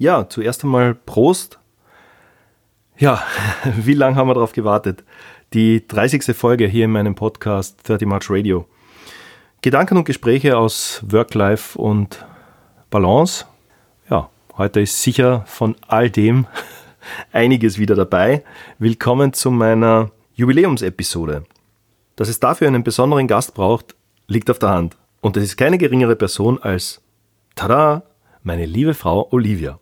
Ja, zuerst einmal Prost. Ja, wie lange haben wir darauf gewartet? Die 30. Folge hier in meinem Podcast 30 March Radio. Gedanken und Gespräche aus Work-Life und Balance. Ja, heute ist sicher von all dem einiges wieder dabei. Willkommen zu meiner Jubiläumsepisode. Dass es dafür einen besonderen Gast braucht, liegt auf der Hand. Und es ist keine geringere Person als, tada, meine liebe Frau Olivia.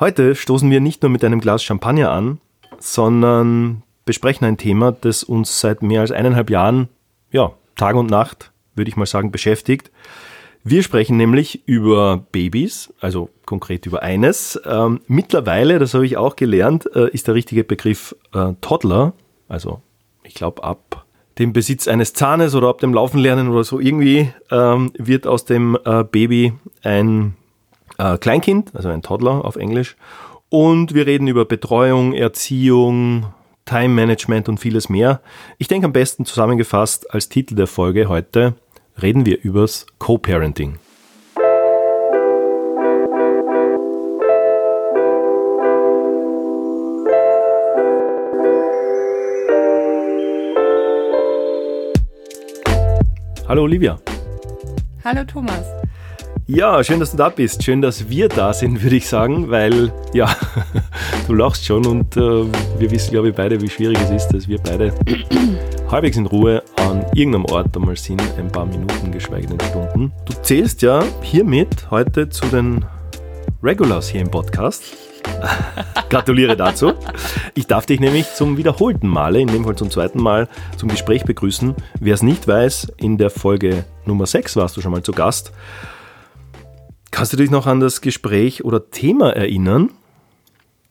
Heute stoßen wir nicht nur mit einem Glas Champagner an, sondern besprechen ein Thema, das uns seit mehr als eineinhalb Jahren, ja, Tag und Nacht, würde ich mal sagen, beschäftigt. Wir sprechen nämlich über Babys, also konkret über eines. Ähm, mittlerweile, das habe ich auch gelernt, äh, ist der richtige Begriff äh, Toddler, also ich glaube ab dem Besitz eines Zahnes oder ab dem Laufen lernen oder so irgendwie ähm, wird aus dem äh, Baby ein äh, Kleinkind, also ein Toddler auf Englisch. Und wir reden über Betreuung, Erziehung, Time Management und vieles mehr. Ich denke am besten zusammengefasst als Titel der Folge heute reden wir übers Co-Parenting. Hallo Olivia. Hallo Thomas. Ja, schön, dass du da bist. Schön, dass wir da sind, würde ich sagen, weil ja, du lachst schon und äh, wir wissen, glaube ich, beide, wie schwierig es ist, dass wir beide halbwegs in Ruhe an irgendeinem Ort einmal sind, ein paar Minuten, geschweige denn Stunden. Du zählst ja hiermit heute zu den Regulars hier im Podcast. Gratuliere dazu. Ich darf dich nämlich zum wiederholten Male, in dem Fall zum zweiten Mal, zum Gespräch begrüßen. Wer es nicht weiß, in der Folge Nummer 6 warst du schon mal zu Gast. Kannst du dich noch an das Gespräch oder Thema erinnern?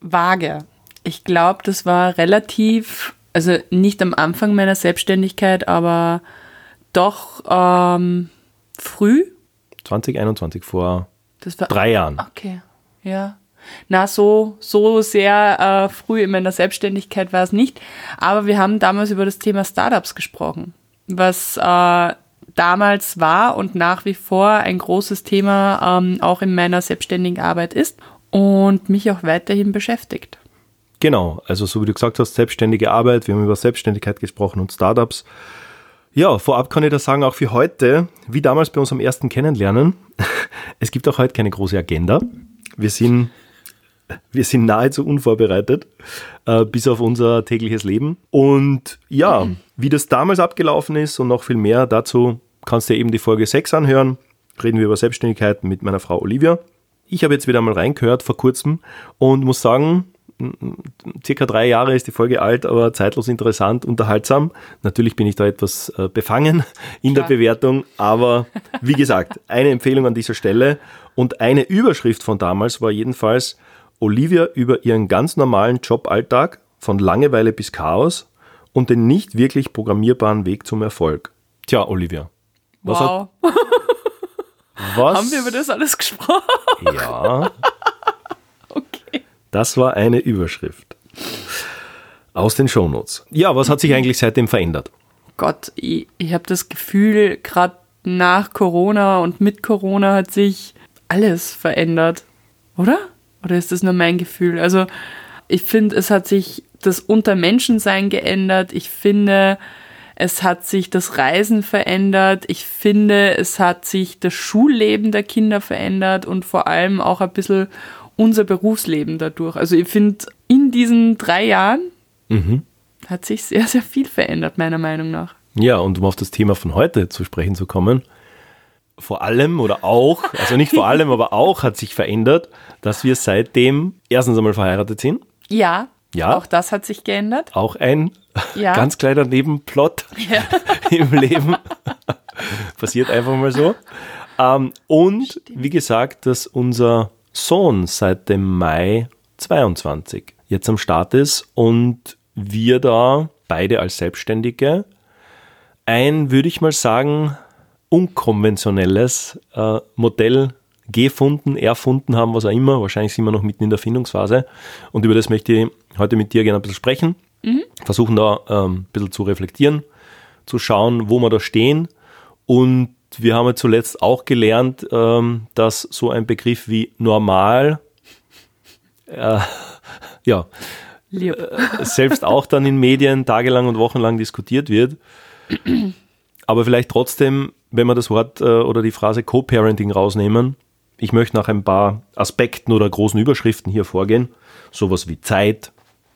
Vage. Ich glaube, das war relativ, also nicht am Anfang meiner Selbstständigkeit, aber doch ähm, früh. 2021, vor drei Jahren. Okay, ja. Na, so, so sehr äh, früh in meiner Selbstständigkeit war es nicht. Aber wir haben damals über das Thema Startups gesprochen, was äh, damals war und nach wie vor ein großes Thema ähm, auch in meiner selbstständigen Arbeit ist und mich auch weiterhin beschäftigt. Genau, also so wie du gesagt hast, selbstständige Arbeit, wir haben über Selbstständigkeit gesprochen und Startups. Ja, vorab kann ich da sagen, auch für heute, wie damals bei unserem ersten Kennenlernen, es gibt auch heute keine große Agenda. Wir sind wir sind nahezu unvorbereitet, äh, bis auf unser tägliches Leben. Und ja, wie das damals abgelaufen ist und noch viel mehr dazu kannst du eben die Folge 6 anhören. Reden wir über Selbstständigkeit mit meiner Frau Olivia. Ich habe jetzt wieder mal reingehört vor kurzem und muss sagen, circa drei Jahre ist die Folge alt, aber zeitlos interessant, unterhaltsam. Natürlich bin ich da etwas äh, befangen in Klar. der Bewertung, aber wie gesagt, eine Empfehlung an dieser Stelle und eine Überschrift von damals war jedenfalls Olivia über ihren ganz normalen Joballtag von Langeweile bis Chaos und den nicht wirklich programmierbaren Weg zum Erfolg. Tja, Olivia. Was wow. Hat, was? Haben wir über das alles gesprochen? Ja. okay. Das war eine Überschrift. Aus den Shownotes. Ja, was hat sich eigentlich seitdem verändert? Gott, ich, ich habe das Gefühl, gerade nach Corona und mit Corona hat sich alles verändert, oder? Oder ist das nur mein Gefühl? Also ich finde, es hat sich das Untermenschensein geändert. Ich finde, es hat sich das Reisen verändert. Ich finde, es hat sich das Schulleben der Kinder verändert und vor allem auch ein bisschen unser Berufsleben dadurch. Also ich finde, in diesen drei Jahren mhm. hat sich sehr, sehr viel verändert, meiner Meinung nach. Ja, und um auf das Thema von heute zu sprechen zu kommen, vor allem oder auch, also nicht vor allem, aber auch hat sich verändert, dass wir seitdem erstens einmal verheiratet sind. Ja. Ja. Auch das hat sich geändert. Auch ein ja. ganz kleiner Nebenplot ja. im Leben. Passiert einfach mal so. Ähm, und Stimmt. wie gesagt, dass unser Sohn seit dem Mai 22 jetzt am Start ist und wir da beide als Selbstständige ein, würde ich mal sagen, unkonventionelles äh, Modell gefunden, erfunden haben, was auch immer. Wahrscheinlich sind wir noch mitten in der Findungsphase. Und über das möchte ich heute mit dir gerne ein bisschen sprechen. Mhm. Versuchen da ähm, ein bisschen zu reflektieren, zu schauen, wo wir da stehen. Und wir haben ja zuletzt auch gelernt, ähm, dass so ein Begriff wie normal äh, ja, äh, selbst auch dann in Medien tagelang und wochenlang diskutiert wird. Aber vielleicht trotzdem, wenn wir das Wort äh, oder die Phrase Co-Parenting rausnehmen, ich möchte nach ein paar Aspekten oder großen Überschriften hier vorgehen. Sowas wie Zeit,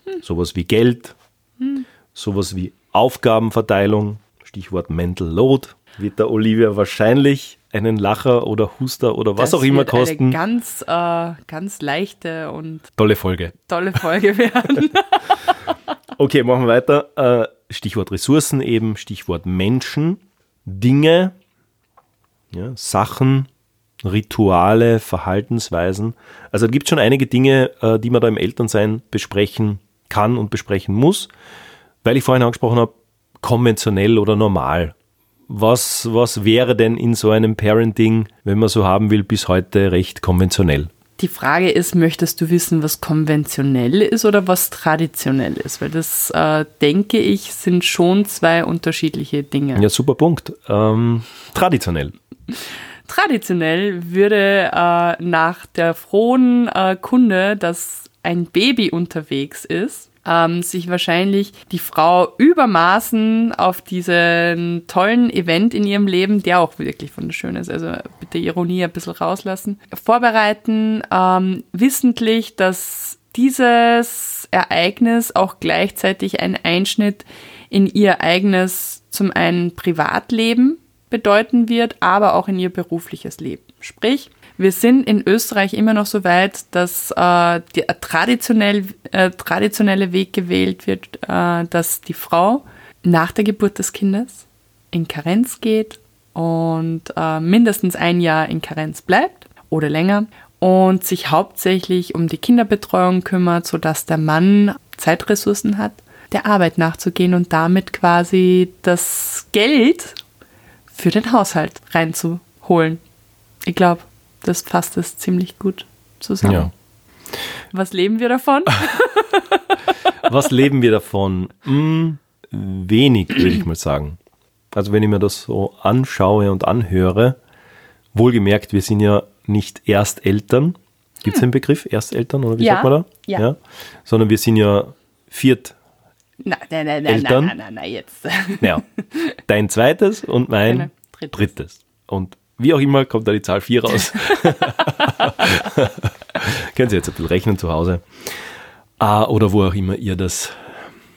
hm. sowas wie Geld, hm. sowas wie Aufgabenverteilung, Stichwort Mental Load, wird der Olivia wahrscheinlich einen Lacher oder Huster oder was das auch immer kosten. Eine ganz, äh, ganz leichte und tolle Folge. Tolle Folge werden. okay, machen wir weiter. Äh, Stichwort Ressourcen eben, Stichwort Menschen, Dinge, ja, Sachen, Rituale, Verhaltensweisen. Also da gibt es schon einige Dinge, äh, die man da im Elternsein besprechen kann und besprechen muss, weil ich vorhin angesprochen habe, konventionell oder normal. Was, was wäre denn in so einem Parenting, wenn man so haben will, bis heute recht konventionell? Die Frage ist, möchtest du wissen, was konventionell ist oder was traditionell ist? Weil das, äh, denke ich, sind schon zwei unterschiedliche Dinge. Ja, super Punkt. Ähm, traditionell. Traditionell würde äh, nach der frohen äh, Kunde, dass ein Baby unterwegs ist, ähm, sich wahrscheinlich die Frau übermaßen auf diesen tollen Event in ihrem Leben, der auch wirklich wunderschön ist, also bitte Ironie ein bisschen rauslassen, vorbereiten, ähm, wissentlich, dass dieses Ereignis auch gleichzeitig ein Einschnitt in ihr eigenes, zum einen Privatleben bedeuten wird, aber auch in ihr berufliches Leben. Sprich, wir sind in Österreich immer noch so weit, dass äh, der traditionell, äh, traditionelle Weg gewählt wird, äh, dass die Frau nach der Geburt des Kindes in Karenz geht und äh, mindestens ein Jahr in Karenz bleibt oder länger und sich hauptsächlich um die Kinderbetreuung kümmert, sodass der Mann Zeitressourcen hat, der Arbeit nachzugehen und damit quasi das Geld für den Haushalt reinzuholen. Ich glaube, das fasst es ziemlich gut zusammen. Ja. Was leben wir davon? Was leben wir davon? Hm, wenig, würde ich mal sagen. Also wenn ich mir das so anschaue und anhöre, wohlgemerkt, wir sind ja nicht Ersteltern. Gibt es hm. den Begriff Ersteltern oder wie ja, sagt man da? Ja. ja. Sondern wir sind ja Viert. Nein, nein, nein, Eltern. nein, nein, nein, jetzt. Ja, dein zweites und mein drittes. drittes. Und wie auch immer kommt da die Zahl 4 raus. Können Sie jetzt ein bisschen rechnen zu Hause. Ah, oder wo auch immer ihr das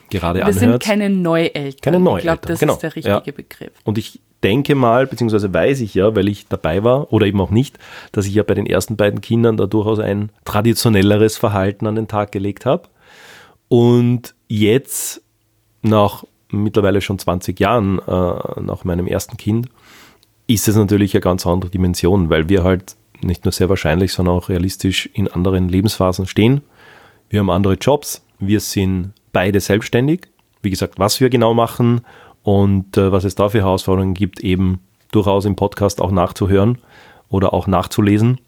gerade Wir anhört. Wir sind keine Neueltern. Keine Neueltern. Ich glaube, das genau. ist der richtige ja. Begriff. Und ich denke mal, beziehungsweise weiß ich ja, weil ich dabei war oder eben auch nicht, dass ich ja bei den ersten beiden Kindern da durchaus ein traditionelleres Verhalten an den Tag gelegt habe. Und jetzt, nach mittlerweile schon 20 Jahren, äh, nach meinem ersten Kind, ist es natürlich eine ganz andere Dimension, weil wir halt nicht nur sehr wahrscheinlich, sondern auch realistisch in anderen Lebensphasen stehen. Wir haben andere Jobs, wir sind beide selbstständig. Wie gesagt, was wir genau machen und äh, was es da für Herausforderungen gibt, eben durchaus im Podcast auch nachzuhören oder auch nachzulesen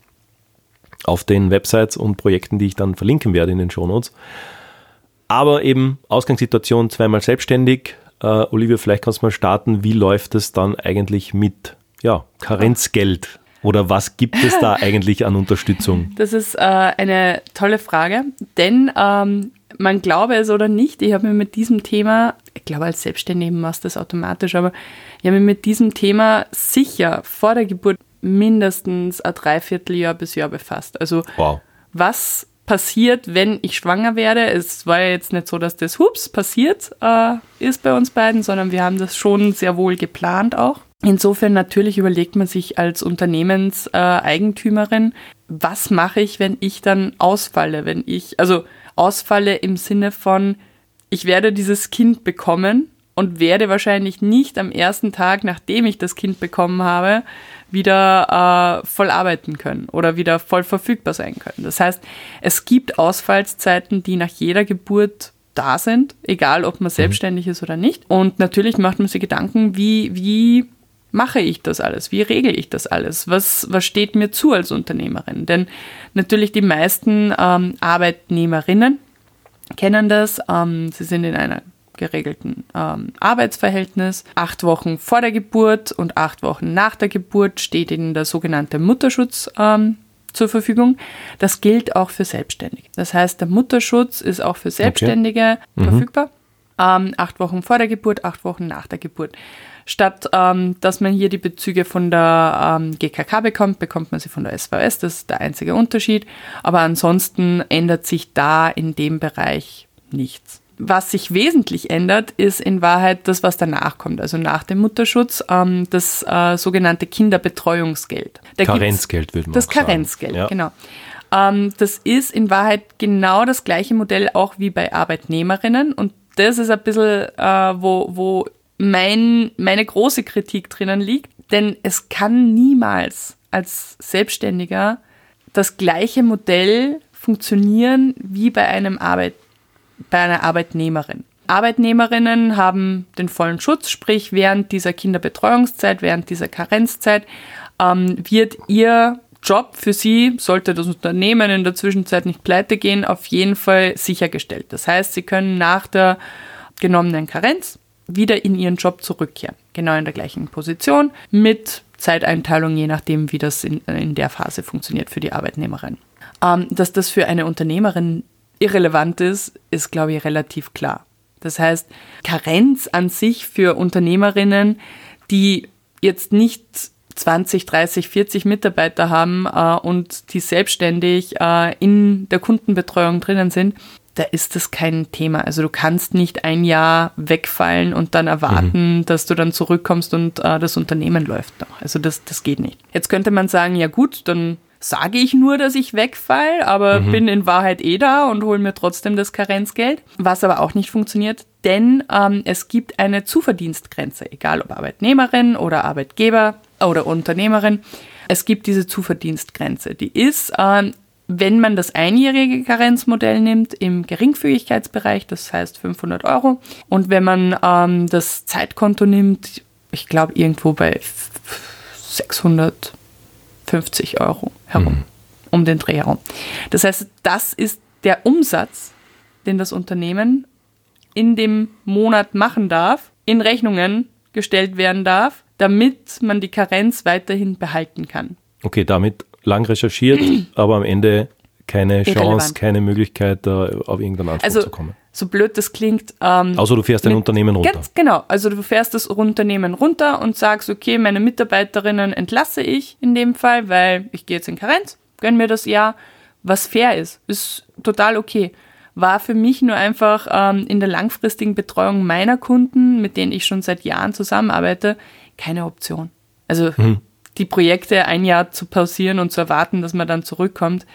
auf den Websites und Projekten, die ich dann verlinken werde in den Shownotes. Aber eben Ausgangssituation zweimal selbstständig. Äh, Olivia, vielleicht kannst du mal starten. Wie läuft es dann eigentlich mit ja, Karenzgeld oder was gibt es da eigentlich an Unterstützung? Das ist äh, eine tolle Frage, denn ähm, man glaube es oder nicht, ich habe mir mit diesem Thema, ich glaube als Selbstständiger machst du das automatisch, aber ich habe mir mit diesem Thema sicher vor der Geburt mindestens ein Dreivierteljahr bis Jahr befasst. Also wow. was passiert, wenn ich schwanger werde? Es war ja jetzt nicht so, dass das hups passiert äh, ist bei uns beiden, sondern wir haben das schon sehr wohl geplant auch. Insofern natürlich überlegt man sich als Unternehmenseigentümerin, was mache ich, wenn ich dann ausfalle, wenn ich, also ausfalle im Sinne von, ich werde dieses Kind bekommen und werde wahrscheinlich nicht am ersten Tag, nachdem ich das Kind bekommen habe, wieder äh, voll arbeiten können oder wieder voll verfügbar sein können. Das heißt, es gibt Ausfallszeiten, die nach jeder Geburt da sind, egal ob man mhm. selbstständig ist oder nicht. Und natürlich macht man sich Gedanken, wie, wie mache ich das alles? Wie regle ich das alles? Was, was steht mir zu als Unternehmerin? Denn natürlich die meisten ähm, Arbeitnehmerinnen kennen das. Ähm, sie sind in einer geregelten ähm, Arbeitsverhältnis. Acht Wochen vor der Geburt und acht Wochen nach der Geburt steht ihnen der sogenannte Mutterschutz ähm, zur Verfügung. Das gilt auch für Selbstständige. Das heißt, der Mutterschutz ist auch für Selbstständige okay. mhm. verfügbar. Ähm, acht Wochen vor der Geburt, acht Wochen nach der Geburt. Statt ähm, dass man hier die Bezüge von der ähm, GKK bekommt, bekommt man sie von der SVS. Das ist der einzige Unterschied. Aber ansonsten ändert sich da in dem Bereich nichts. Was sich wesentlich ändert, ist in Wahrheit das, was danach kommt. Also nach dem Mutterschutz, ähm, das äh, sogenannte Kinderbetreuungsgeld. Da Karenzgeld würde man Das Karenzgeld, ja. genau. Ähm, das ist in Wahrheit genau das gleiche Modell auch wie bei Arbeitnehmerinnen. Und das ist ein bisschen, äh, wo, wo mein, meine große Kritik drinnen liegt. Denn es kann niemals als Selbstständiger das gleiche Modell funktionieren wie bei einem Arbeitnehmer bei einer Arbeitnehmerin. Arbeitnehmerinnen haben den vollen Schutz, sprich während dieser Kinderbetreuungszeit, während dieser Karenzzeit ähm, wird ihr Job für sie, sollte das Unternehmen in der Zwischenzeit nicht pleite gehen, auf jeden Fall sichergestellt. Das heißt, sie können nach der genommenen Karenz wieder in ihren Job zurückkehren. Genau in der gleichen Position mit Zeiteinteilung, je nachdem, wie das in, in der Phase funktioniert für die Arbeitnehmerin. Ähm, dass das für eine Unternehmerin irrelevant ist, ist, glaube ich, relativ klar. Das heißt, Karenz an sich für Unternehmerinnen, die jetzt nicht 20, 30, 40 Mitarbeiter haben äh, und die selbstständig äh, in der Kundenbetreuung drinnen sind, da ist das kein Thema. Also du kannst nicht ein Jahr wegfallen und dann erwarten, mhm. dass du dann zurückkommst und äh, das Unternehmen läuft noch. Also das, das geht nicht. Jetzt könnte man sagen, ja gut, dann sage ich nur, dass ich wegfall, aber mhm. bin in Wahrheit eh da und hole mir trotzdem das Karenzgeld, was aber auch nicht funktioniert, denn ähm, es gibt eine Zuverdienstgrenze, egal ob Arbeitnehmerin oder Arbeitgeber oder Unternehmerin. Es gibt diese Zuverdienstgrenze. Die ist, ähm, wenn man das einjährige Karenzmodell nimmt, im Geringfügigkeitsbereich, das heißt 500 Euro. Und wenn man ähm, das Zeitkonto nimmt, ich glaube irgendwo bei 600 50 Euro herum, mhm. um den Dreh herum. Das heißt, das ist der Umsatz, den das Unternehmen in dem Monat machen darf, in Rechnungen gestellt werden darf, damit man die Karenz weiterhin behalten kann. Okay, damit lang recherchiert, aber am Ende keine Chance, keine Möglichkeit, da auf irgendeinen Anspruch also, zu kommen. So blöd das klingt. Ähm, also du fährst ein Unternehmen runter. Ganz genau. Also du fährst das Unternehmen runter und sagst, okay, meine Mitarbeiterinnen entlasse ich in dem Fall, weil ich gehe jetzt in Karenz, gönn mir das Jahr, was fair ist. Ist total okay. War für mich nur einfach ähm, in der langfristigen Betreuung meiner Kunden, mit denen ich schon seit Jahren zusammenarbeite, keine Option. Also hm. Die Projekte ein Jahr zu pausieren und zu erwarten, dass man dann zurückkommt,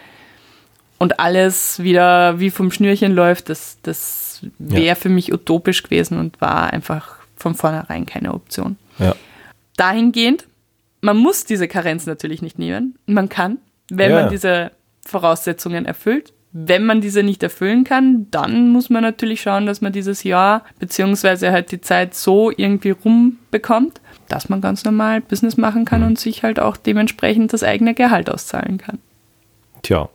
und alles wieder wie vom Schnürchen läuft, das, das wäre ja. für mich utopisch gewesen und war einfach von vornherein keine Option. Ja. Dahingehend, man muss diese Karenz natürlich nicht nehmen. Man kann, wenn ja. man diese Voraussetzungen erfüllt. Wenn man diese nicht erfüllen kann, dann muss man natürlich schauen, dass man dieses Jahr beziehungsweise halt die Zeit so irgendwie rumbekommt, dass man ganz normal Business machen kann mhm. und sich halt auch dementsprechend das eigene Gehalt auszahlen kann. Tja,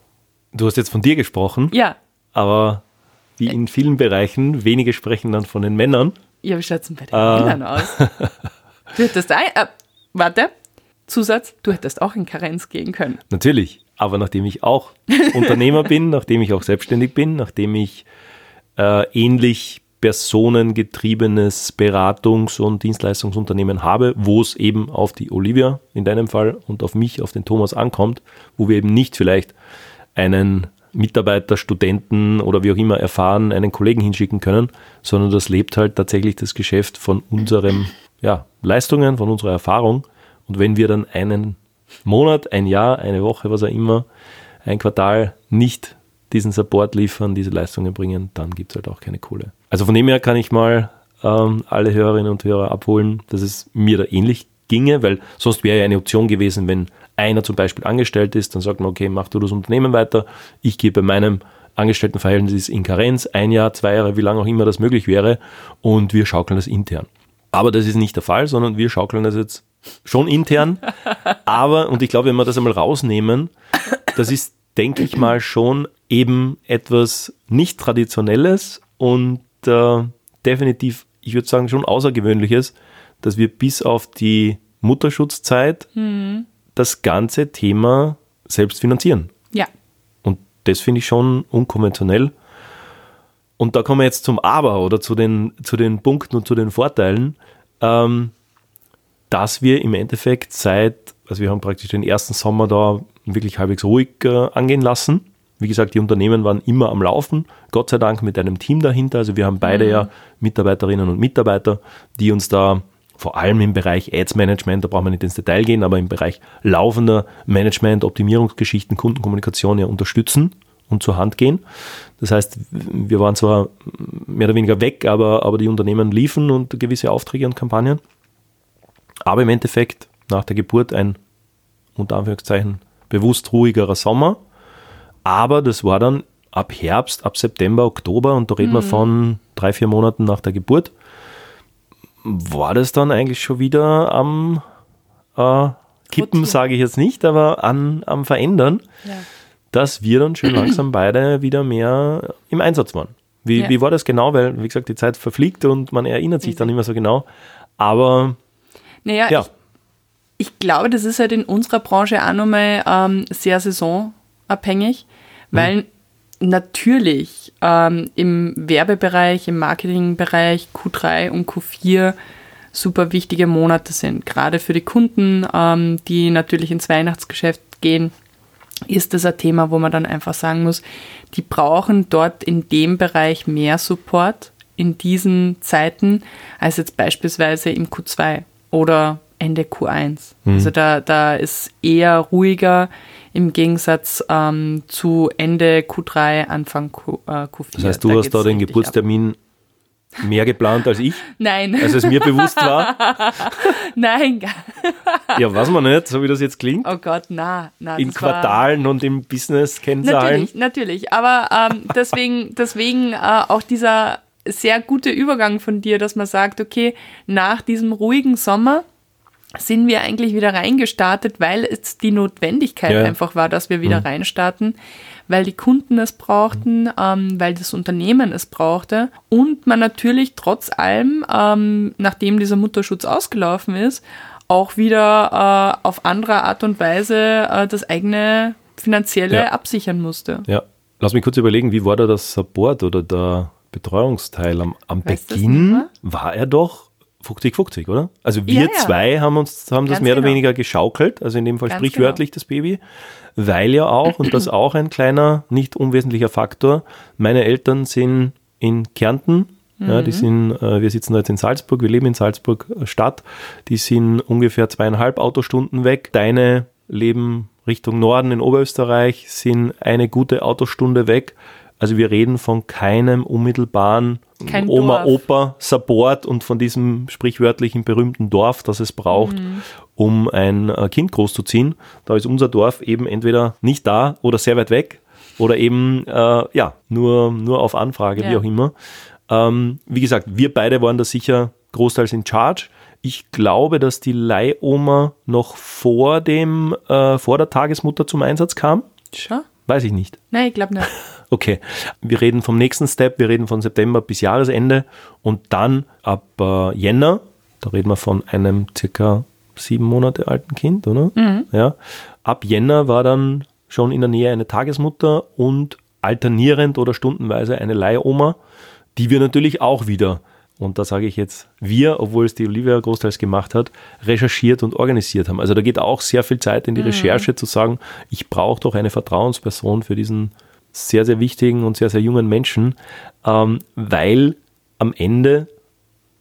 Du hast jetzt von dir gesprochen. Ja. Aber wie in vielen Bereichen, wenige sprechen dann von den Männern. Ja, wie schaut es denn bei den äh. Männern aus? Du hättest ein, äh, warte, Zusatz, du hättest auch in Karenz gehen können. Natürlich, aber nachdem ich auch Unternehmer bin, nachdem ich auch selbstständig bin, nachdem ich äh, ähnlich personengetriebenes Beratungs- und Dienstleistungsunternehmen habe, wo es eben auf die Olivia in deinem Fall und auf mich, auf den Thomas ankommt, wo wir eben nicht vielleicht einen Mitarbeiter, Studenten oder wie auch immer erfahren, einen Kollegen hinschicken können, sondern das lebt halt tatsächlich das Geschäft von unseren ja, Leistungen, von unserer Erfahrung. Und wenn wir dann einen Monat, ein Jahr, eine Woche, was auch immer, ein Quartal nicht diesen Support liefern, diese Leistungen bringen, dann gibt es halt auch keine Kohle. Also von dem her kann ich mal ähm, alle Hörerinnen und Hörer abholen, dass es mir da ähnlich ginge, weil sonst wäre ja eine Option gewesen, wenn einer zum Beispiel angestellt ist, dann sagt man, okay, mach du das Unternehmen weiter, ich gehe bei meinem Angestelltenverhältnis in Karenz, ein Jahr, zwei Jahre, wie lange auch immer das möglich wäre, und wir schaukeln das intern. Aber das ist nicht der Fall, sondern wir schaukeln das jetzt schon intern. Aber, und ich glaube, wenn wir das einmal rausnehmen, das ist, denke ich mal, schon eben etwas nicht Traditionelles und äh, definitiv, ich würde sagen, schon Außergewöhnliches, dass wir bis auf die Mutterschutzzeit mhm das ganze Thema selbst finanzieren. Ja. Und das finde ich schon unkonventionell. Und da kommen wir jetzt zum Aber oder zu den, zu den Punkten und zu den Vorteilen, ähm, dass wir im Endeffekt seit, also wir haben praktisch den ersten Sommer da wirklich halbwegs ruhig äh, angehen lassen. Wie gesagt, die Unternehmen waren immer am Laufen, Gott sei Dank mit einem Team dahinter. Also wir haben beide Mhm. ja Mitarbeiterinnen und Mitarbeiter, die uns da vor allem im Bereich Ads Management, da brauchen wir nicht ins Detail gehen, aber im Bereich laufender Management, Optimierungsgeschichten, Kundenkommunikation ja unterstützen und zur Hand gehen. Das heißt, wir waren zwar mehr oder weniger weg, aber, aber die Unternehmen liefen und gewisse Aufträge und Kampagnen. Aber im Endeffekt nach der Geburt ein unter Anführungszeichen bewusst ruhigerer Sommer. Aber das war dann ab Herbst, ab September, Oktober und da reden wir von drei, vier Monaten nach der Geburt. War das dann eigentlich schon wieder am äh, Kippen, sage ich jetzt nicht, aber an, am Verändern, Ja. dass wir dann schön langsam beide wieder mehr im Einsatz waren. Wie, Ja. wie war das genau? Weil, wie gesagt, die Zeit verfliegt und man erinnert sich dann immer so genau. Aber Naja, ja, ich, ich glaube, das ist halt in unserer Branche auch nochmal ähm, sehr saisonabhängig, weil natürlich ähm, im Werbebereich, im Marketingbereich Q3 und Q4 super wichtige Monate sind. Gerade für die Kunden, ähm, die natürlich ins Weihnachtsgeschäft gehen, ist das ein Thema, wo man dann einfach sagen muss, die brauchen dort in dem Bereich mehr Support in diesen Zeiten als jetzt beispielsweise im Q2 oder Ende Q1. Also da, da ist eher ruhiger im Gegensatz ähm, zu Ende Q3, Anfang Q, äh, Q4. das heißt, du hast geht's da den Geburtstermin mehr geplant als ich, ab. Nein, als es mir bewusst war. nein. Ja, weiß man nicht, so wie das jetzt klingt. Oh Gott, na, na. In das war- Quartalen und im Business-Kennzahlen. Natürlich, natürlich. Aber ähm, deswegen, deswegen äh, auch dieser sehr gute Übergang von dir, dass man sagt, okay, nach diesem ruhigen Sommer sind wir eigentlich wieder reingestartet, weil es die Notwendigkeit Ja. einfach war, dass wir wieder reinstarten, weil die Kunden es brauchten, ähm, weil das Unternehmen es brauchte und man natürlich trotz allem, ähm, nachdem dieser Mutterschutz ausgelaufen ist, auch wieder äh, auf andere Art und Weise äh, das eigene finanzielle Ja. absichern musste. Ja, lass mich kurz überlegen, wie war da das Support oder der Betreuungsteil? Am, am Beginn war er doch 50-50, oder? Also wir Ja, ja. zwei haben uns haben das mehr oder genau. weniger geschaukelt, also in dem Fall Ganz sprichwörtlich das Baby, weil ja auch, und das auch ein kleiner, nicht unwesentlicher Faktor, meine Eltern sind in Kärnten, ja, Mhm. die sind, äh, wir sitzen da jetzt in Salzburg, wir leben in Salzburg äh, Stadt, die sind ungefähr zweieinhalb Autostunden weg. Deine leben Richtung Norden in Oberösterreich, sind eine gute Autostunde weg. Also wir reden von keinem unmittelbaren Kein Oma, Dorf. Opa, Support und von diesem sprichwörtlichen berühmten Dorf, das es braucht, um ein äh, Kind großzuziehen. Da ist unser Dorf eben entweder nicht da oder sehr weit weg oder eben äh, ja nur, nur auf Anfrage, wie Ja. auch immer. Ähm, wie gesagt, wir beide waren da sicher großteils in Charge. Ich glaube, dass die Leihoma noch vor dem, äh, vor der Tagesmutter zum Einsatz kam. Schon? Weiß ich nicht. Nein, ich glaube nicht. Okay, wir reden vom nächsten Step, wir reden von September bis Jahresende und dann ab äh, Jänner, da reden wir von einem circa sieben Monate alten Kind, oder? Ja. Ab Jänner war dann schon in der Nähe eine Tagesmutter und alternierend oder stundenweise eine Leihoma, die wir natürlich auch wieder, und da sage ich jetzt wir, obwohl es die Olivia großteils gemacht hat, recherchiert und organisiert haben. Also da geht auch sehr viel Zeit in die Recherche zu sagen, ich brauche doch eine Vertrauensperson für diesen sehr, sehr wichtigen und sehr, sehr jungen Menschen, ähm, weil am Ende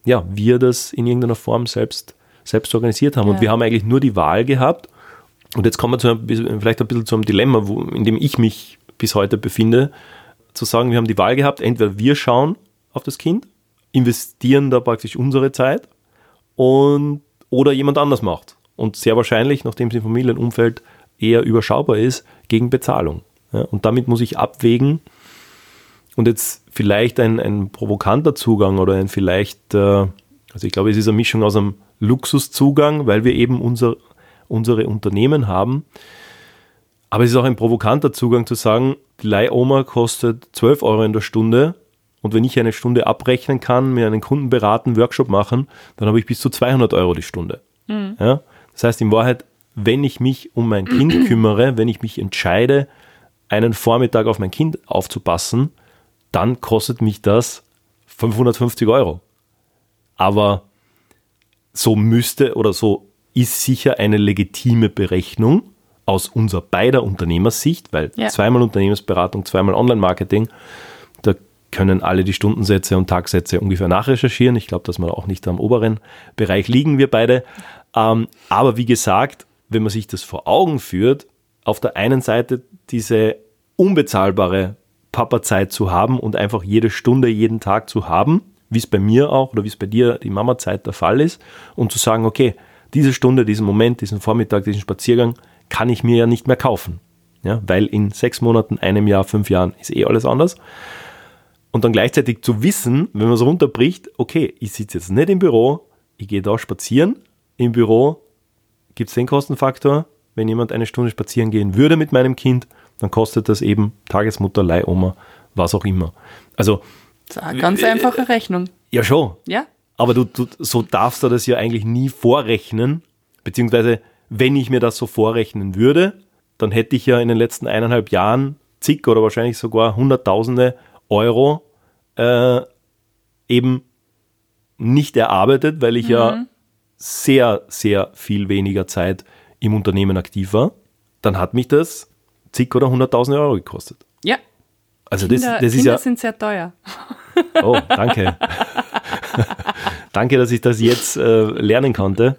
ja, wir das in irgendeiner Form selbst, selbst organisiert haben. Und Ja. wir haben eigentlich nur die Wahl gehabt. Und jetzt kommen wir zu einem, vielleicht ein bisschen zu einem Dilemma, wo, in dem ich mich bis heute befinde, zu sagen, wir haben die Wahl gehabt, entweder wir schauen auf das Kind, investieren da praktisch unsere Zeit und, oder jemand anders macht. Und sehr wahrscheinlich, nachdem es im Familienumfeld eher überschaubar ist, gegen Bezahlung. Ja, und damit muss ich abwägen, und jetzt vielleicht ein, ein provokanter Zugang oder ein vielleicht, äh, also ich glaube, es ist eine Mischung aus einem Luxuszugang, weil wir eben unser, unsere Unternehmen haben. Aber es ist auch ein provokanter Zugang zu sagen, die Leihoma kostet 12 Euro in der Stunde und wenn ich eine Stunde abrechnen kann, mir einen Kunden beraten, Workshop machen, dann habe ich bis zu 200 Euro die Stunde. Ja? Das heißt, in Wahrheit wenn ich mich um mein Kind kümmere, wenn ich mich entscheide, einen Vormittag auf mein Kind aufzupassen, dann kostet mich das 550 Euro. Aber so müsste oder so ist sicher eine legitime Berechnung aus unserer beider Unternehmersicht, weil Ja. zweimal Unternehmensberatung, zweimal Online-Marketing, da können alle die Stundensätze und Tagsätze ungefähr nachrecherchieren. Ich glaube, dass wir auch nicht am oberen Bereich liegen, wir beide. Ähm, aber wie gesagt, wenn man sich das vor Augen führt, auf der einen Seite diese unbezahlbare Papa-Zeit zu haben und einfach jede Stunde, jeden Tag zu haben, wie es bei mir auch oder wie es bei dir die Mama-Zeit der Fall ist, und zu sagen, okay, diese Stunde, diesen Moment, diesen Vormittag, diesen Spaziergang kann ich mir ja nicht mehr kaufen. Ja, weil in sechs Monaten, einem Jahr, fünf Jahren ist eh alles anders. Und dann gleichzeitig zu wissen, wenn man es runterbricht, okay, ich sitze jetzt nicht im Büro, ich gehe da spazieren. Im Büro gibt es den Kostenfaktor. Wenn jemand eine Stunde spazieren gehen würde mit meinem Kind, dann kostet das eben Tagesmutter, Leihoma, was auch immer. Also, Das ist eine ganz einfache Rechnung. ja schon. Ja? Aber du, du, so darfst du das ja eigentlich nie vorrechnen. Beziehungsweise, wenn ich mir das so vorrechnen würde, dann hätte ich ja in den letzten eineinhalb Jahren zig oder wahrscheinlich sogar Hunderttausende Euro äh, eben nicht erarbeitet, weil ich ja sehr, sehr viel weniger Zeit im Unternehmen aktiv war. Dann hat mich das zig oder hunderttausende Euro gekostet. Ja. Also Kinder, das, das ist Kinder ja. sind sehr teuer. Oh, danke. danke, dass ich das jetzt äh, lernen konnte.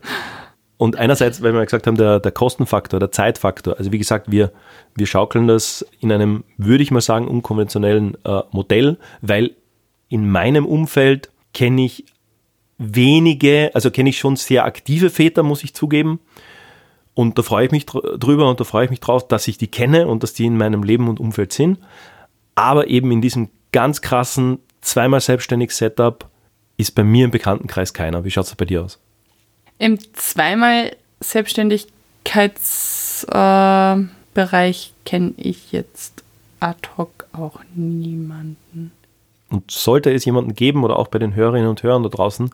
Und einerseits, weil wir gesagt haben, der, der Kostenfaktor, der Zeitfaktor. Also wie gesagt, wir, wir schaukeln das in einem, würde ich mal sagen, unkonventionellen äh, Modell, weil in meinem Umfeld kenne ich wenige, also kenne ich schon sehr aktive Väter, muss ich zugeben. Und da freue ich mich dr- drüber und da freue ich mich drauf, dass ich die kenne und dass die in meinem Leben und Umfeld sind. Aber eben in diesem ganz krassen, zweimal selbstständig Setup ist bei mir im Bekanntenkreis keiner. Wie schaut es bei dir aus? Im zweimal Selbstständigkeitsbereich äh, kenne ich jetzt ad hoc auch niemanden. Und sollte es jemanden geben oder auch bei den Hörerinnen und Hörern da draußen,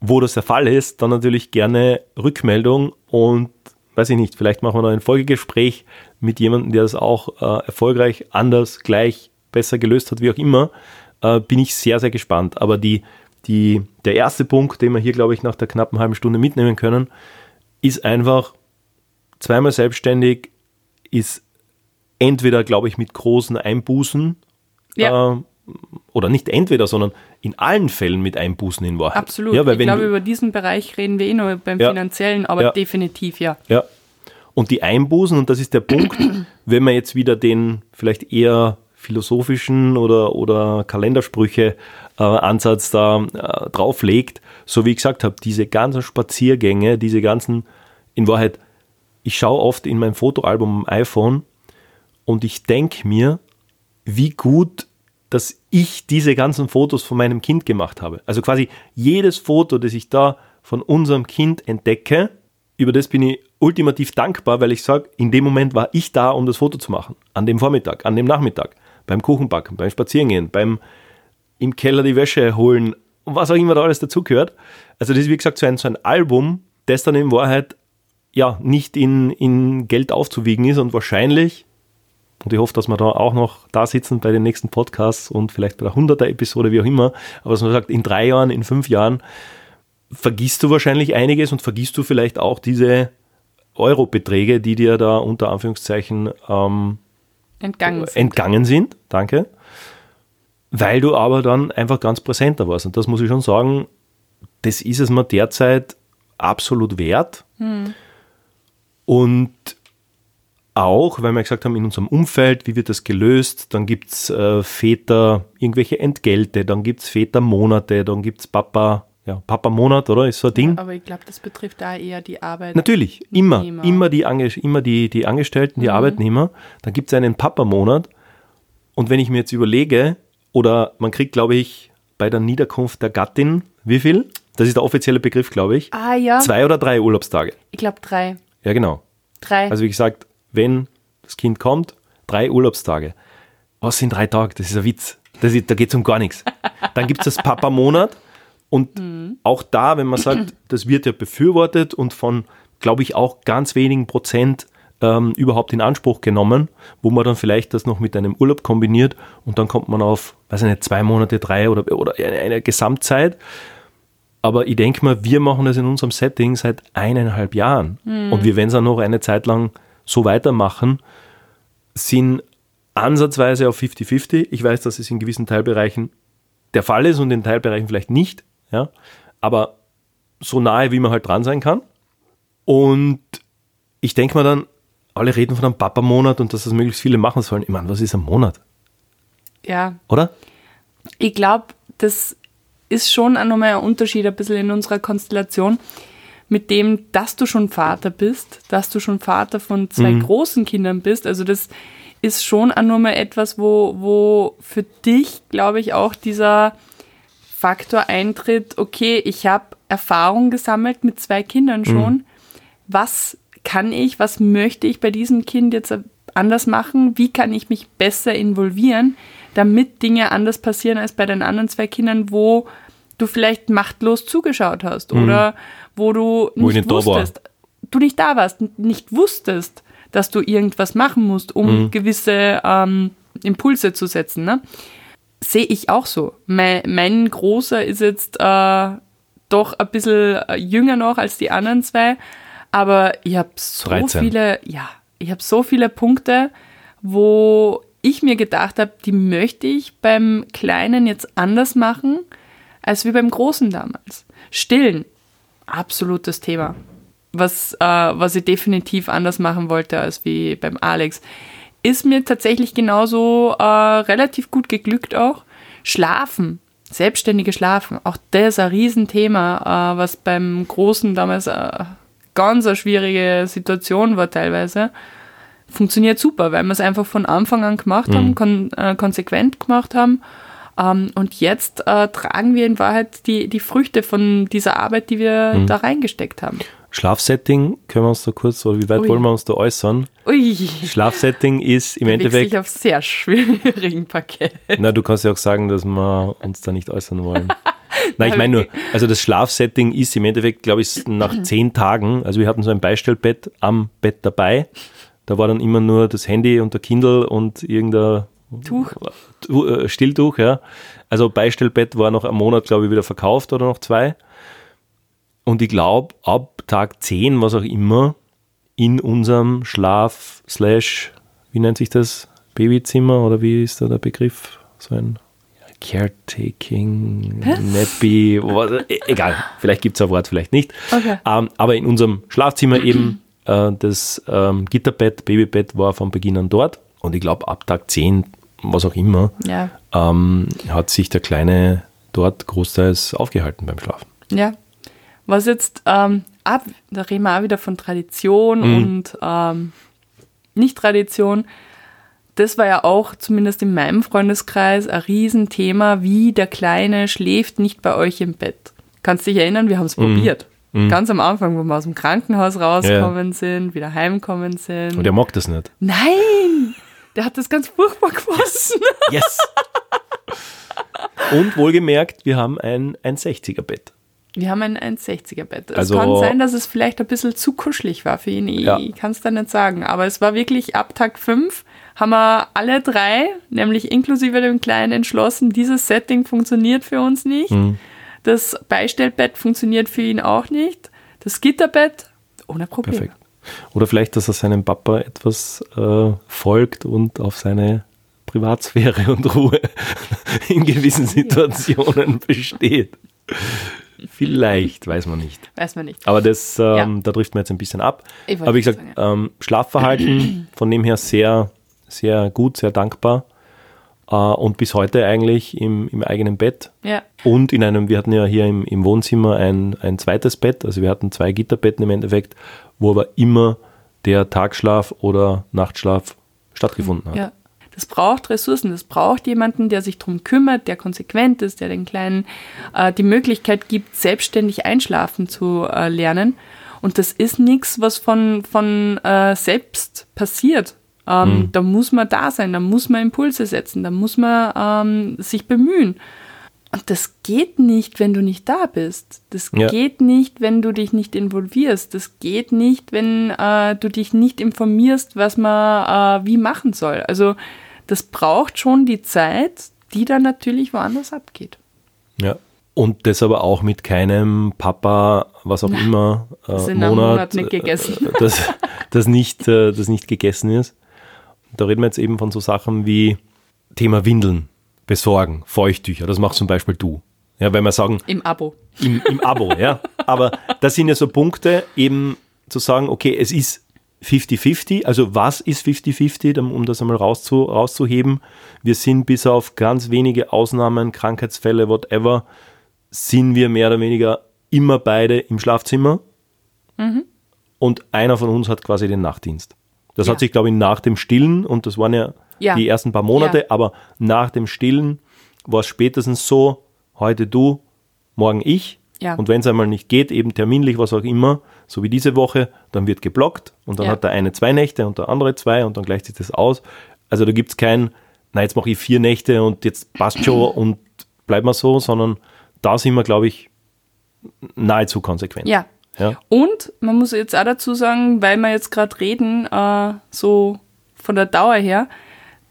wo das der Fall ist, dann natürlich gerne Rückmeldung und weiß ich nicht, vielleicht machen wir noch ein Folgegespräch mit jemandem, der das auch äh, erfolgreich, anders, gleich, besser gelöst hat, wie auch immer. Äh, bin ich sehr, sehr gespannt. Aber die, die, der erste Punkt, den wir hier, glaube ich, nach der knappen halben Stunde mitnehmen können, ist einfach zweimal selbstständig, ist entweder, glaube ich, mit großen Einbußen Ja. äh, oder nicht entweder, sondern in allen Fällen mit Einbußen in Wahrheit. Absolut. Ja, ich glaube, über diesen Bereich reden wir eh nur beim Ja. finanziellen, aber Ja. definitiv ja. ja. Und die Einbußen, und das ist der Punkt, wenn man jetzt wieder den vielleicht eher philosophischen oder, oder Kalendersprüche-Ansatz da äh, drauflegt, so wie ich gesagt habe, diese ganzen Spaziergänge, diese ganzen, in Wahrheit, ich schaue oft in mein Fotoalbum am iPhone und ich denke mir, wie gut, dass ich diese ganzen Fotos von meinem Kind gemacht habe. Also quasi jedes Foto, das ich da von unserem Kind entdecke, über das bin ich ultimativ dankbar, weil ich sage, in dem Moment war ich da, um das Foto zu machen. An dem Vormittag, an dem Nachmittag, beim Kuchenbacken, beim Spazierengehen, beim im Keller die Wäsche holen und was auch immer da alles dazugehört. Also das ist wie gesagt so ein, so ein Album, das dann in Wahrheit ja nicht in, in Geld aufzuwiegen ist und wahrscheinlich, und ich hoffe, dass wir da auch noch da sitzen bei den nächsten Podcasts und vielleicht bei der 100er Episode, wie auch immer, aber dass man sagt, in drei Jahren, in fünf Jahren vergisst du wahrscheinlich einiges und vergisst du vielleicht auch diese Eurobeträge, die dir da unter Anführungszeichen ähm, Entgangen sind. entgangen sind. Danke. Weil du aber dann einfach ganz präsenter warst. Und das muss ich schon sagen, das ist es mir derzeit absolut wert. Und auch, weil wir gesagt haben, in unserem Umfeld, wie wird das gelöst? Dann gibt es äh, Väter, irgendwelche Entgelte, dann gibt es Vätermonate, dann gibt es Papa, ja, Papa-Monat, oder? Ist so ein Ding. Aber ich glaube, das betrifft da eher die Arbeit. Natürlich, immer, immer die, Ange immer die, die Angestellten, die Arbeitnehmer. Dann gibt es einen Papa-Monat. Und wenn ich mir jetzt überlege, oder man kriegt, glaube ich, bei der Niederkunft der Gattin, wie viel? Das ist der offizielle Begriff, glaube ich. Ah ja, Zwei oder drei Urlaubstage. ich glaube drei. Ja, genau. Drei. Also wie gesagt, wenn das Kind kommt, drei Urlaubstage. Was sind drei Tage? Das ist ein Witz. Das ist, da geht es um gar nichts. Dann gibt es das Papa-Monat und auch da, wenn man sagt, das wird ja befürwortet und von glaube ich, auch ganz wenigen Prozent ähm, überhaupt in Anspruch genommen, wo man dann vielleicht das noch mit einem Urlaub kombiniert und dann kommt man auf, weiß ich nicht, zwei Monate, drei oder, oder eine, eine Gesamtzeit. Aber ich denke mal, wir machen das in unserem Setting seit eineinhalb Jahren. Mhm. Und wir werden es auch noch eine Zeit lang so weitermachen, sind ansatzweise auf 50-50. Ich weiß, dass es in gewissen Teilbereichen der Fall ist und in Teilbereichen vielleicht nicht. Ja? Aber so nahe, wie man halt dran sein kann. Und ich denke mal dann, alle reden von einem Papa-Monat und dass das möglichst viele machen sollen. Ich meine, was ist ein Monat? Ja. Oder? Ich glaube, das ist schon nochmal ein Unterschied ein bisschen in unserer Konstellation mit dem, dass du schon Vater bist, dass du schon Vater von zwei mhm. großen Kindern bist. Also das ist schon auch nochmal etwas, wo, wo für dich, glaube ich, auch dieser Faktor eintritt, okay, ich habe Erfahrung gesammelt mit zwei Kindern schon. Mhm. Was kann ich, was möchte ich bei diesem Kind jetzt anders machen? Wie kann ich mich besser involvieren, damit Dinge anders passieren als bei den anderen zwei Kindern, wo du vielleicht machtlos zugeschaut hast mhm. oder wo du wo nicht, nicht wusstest, du nicht da warst, nicht wusstest, dass du irgendwas machen musst, um mhm. gewisse ähm, Impulse zu setzen. Ne? Sehe ich auch so. Mein, mein Großer ist jetzt äh, doch ein bisschen äh, jünger noch als die anderen zwei, aber ich habe so 13. viele, ja, ich habe so viele Punkte, wo ich mir gedacht habe, die möchte ich beim Kleinen jetzt anders machen, als wie beim Großen damals. Stillen, absolutes Thema. Was, äh, was ich definitiv anders machen wollte als wie beim Alex. Ist mir tatsächlich genauso äh, relativ gut geglückt auch. Schlafen, selbstständige Schlafen, auch das ist ein Riesenthema, äh, was beim Großen damals äh, ganz eine schwierige Situation war teilweise. Funktioniert super, weil wir es einfach von Anfang an gemacht mhm. haben, kon äh, konsequent gemacht haben ähm, und jetzt äh, tragen wir in Wahrheit die, die Früchte von dieser Arbeit, die wir mhm. da reingesteckt haben. Schlafsetting, können wir uns da kurz, oder wie weit Ui. wollen wir uns da äußern? Ui. Schlafsetting ist im da Endeffekt. Ich auf sehr schwierigen Parkett. Na, du kannst ja auch sagen, dass wir uns da nicht äußern wollen. Nein, ich meine nur, also das Schlafsetting ist im Endeffekt, glaube ich, nach zehn Tagen, also wir hatten so ein Beistellbett am Bett dabei. Da war dann immer nur das Handy und der Kindle und irgendein Tuch. Äh, Stilltuch, ja. Also Beistellbett war noch einen Monat, glaube ich, wieder verkauft oder noch zwei. Und ich glaube, ab Tag 10, was auch immer, in unserem Schlaf slash, wie nennt sich das? Babyzimmer oder wie ist da der Begriff? So ein Caretaking, Nappy, e, egal, vielleicht gibt es ein Wort, vielleicht nicht. Okay. Ähm, aber in unserem Schlafzimmer eben äh, das ähm, Gitterbett, Babybett war von Beginn an dort. Und ich glaube, ab Tag 10 was auch immer, ja. ähm, hat sich der Kleine dort großteils aufgehalten beim Schlafen. Ja. Was jetzt, ähm, ab, da reden wir auch wieder von Tradition mhm. und ähm, Nicht-Tradition. Das war ja auch zumindest in meinem Freundeskreis ein Riesenthema, wie der Kleine schläft nicht bei euch im Bett. Kannst dich erinnern, wir haben es mhm. probiert. Mhm. Ganz am Anfang, wo wir aus dem Krankenhaus rausgekommen ja. sind, wieder heimgekommen sind. Und er mag das nicht. Nein! Der hat das ganz furchtbar gefunden. Yes. Und wohlgemerkt, wir haben ein, ein 60er-Bett. Wir haben ein 1,60er-Bett. Es also, kann sein, dass es vielleicht ein bisschen zu kuschelig war für ihn. Ich ja. kann es da nicht sagen. Aber es war wirklich ab Tag 5 haben wir alle drei, nämlich inklusive dem Kleinen, entschlossen, dieses Setting funktioniert für uns nicht. Mhm. Das Beistellbett funktioniert für ihn auch nicht. Das Gitterbett ohne Probleme. Perfekt. Oder vielleicht, dass er seinem Papa etwas äh, folgt und auf seine Privatsphäre und Ruhe in gewissen Situationen besteht. Vielleicht, weiß man nicht. Weiß man nicht. Aber das, ähm, ja. da trifft man jetzt ein bisschen ab. Aber wie gesagt, sagen, ja. ähm, Schlafverhalten von dem her sehr, sehr gut, sehr dankbar. Äh, und bis heute eigentlich im, im eigenen Bett. Ja. Und in einem, wir hatten ja hier im, im Wohnzimmer ein, ein zweites Bett, also wir hatten zwei Gitterbetten im Endeffekt, wo aber immer der Tagschlaf oder Nachtschlaf stattgefunden hat. Ja. Das braucht Ressourcen, das braucht jemanden, der sich darum kümmert, der konsequent ist, der den Kleinen äh, die Möglichkeit gibt, selbstständig einschlafen zu äh, lernen. Und das ist nichts, was von, von äh, selbst passiert. Ähm, mhm. Da muss man da sein, da muss man Impulse setzen, da muss man ähm, sich bemühen. Und das geht nicht, wenn du nicht da bist. Das Ja. geht nicht, wenn du dich nicht involvierst. Das geht nicht, wenn äh, du dich nicht informierst, was man äh, wie machen soll. Also das braucht schon die Zeit, die dann natürlich woanders abgeht. Ja. Und das aber auch mit keinem Papa, was auch immer, äh, das in einem Monat nicht gegessen. äh, das, das, nicht, äh, das nicht gegessen ist. Da reden wir jetzt eben von so Sachen wie Thema Windeln, besorgen, Feuchttücher. Das machst zum Beispiel du. Ja, wenn wir sagen, Im Abo. im, im Abo, ja. Aber das sind ja so Punkte, eben zu sagen, okay, es ist 50-50, also was ist 50-50, dann- um das einmal rauszu, rauszuheben. Wir sind bis auf ganz wenige Ausnahmen, Krankheitsfälle, whatever, sind wir mehr oder weniger immer beide im Schlafzimmer und einer von uns hat quasi den Nachtdienst. Das Ja. hat sich, glaube ich, nach dem Stillen, und das waren ja, Ja. die ersten paar Monate, aber nach dem Stillen war es spätestens so, heute du, morgen ich. Und wenn es einmal nicht geht, eben terminlich, was auch immer, so wie diese Woche, dann wird geblockt und dann hat der eine zwei Nächte und der andere zwei und dann gleicht sich das aus. Also da gibt es kein, na jetzt mache ich vier Nächte und jetzt passt schon und bleib mal so, sondern da sind wir, glaube ich, nahezu konsequent. Ja. Ja. Und man muss jetzt auch dazu sagen, weil wir jetzt gerade reden, äh, so von der Dauer her,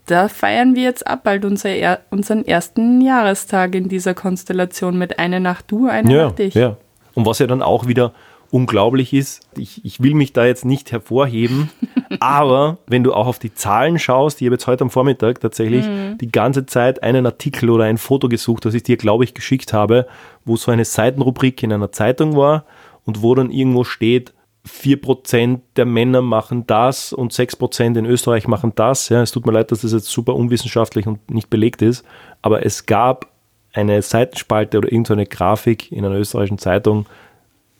da feiern wir jetzt ab bald unser er unseren ersten Jahrestag in dieser Konstellation mit eine Nacht du, eine Ja, Nacht ich. ja. Und was ja dann auch wieder unglaublich ist, ich, ich will mich da jetzt nicht hervorheben, aber wenn du auch auf die Zahlen schaust, ich habe jetzt heute am Vormittag tatsächlich Mhm. die ganze Zeit einen Artikel oder ein Foto gesucht, das ich dir, glaube ich, geschickt habe, wo so eine Seitenrubrik in einer Zeitung war und wo dann irgendwo steht, 4% der Männer machen das und 6% in Österreich machen das. Ja, es tut mir leid, dass das jetzt super unwissenschaftlich und nicht belegt ist, aber es gab eine Seitenspalte oder irgendeine Grafik in einer österreichischen Zeitung,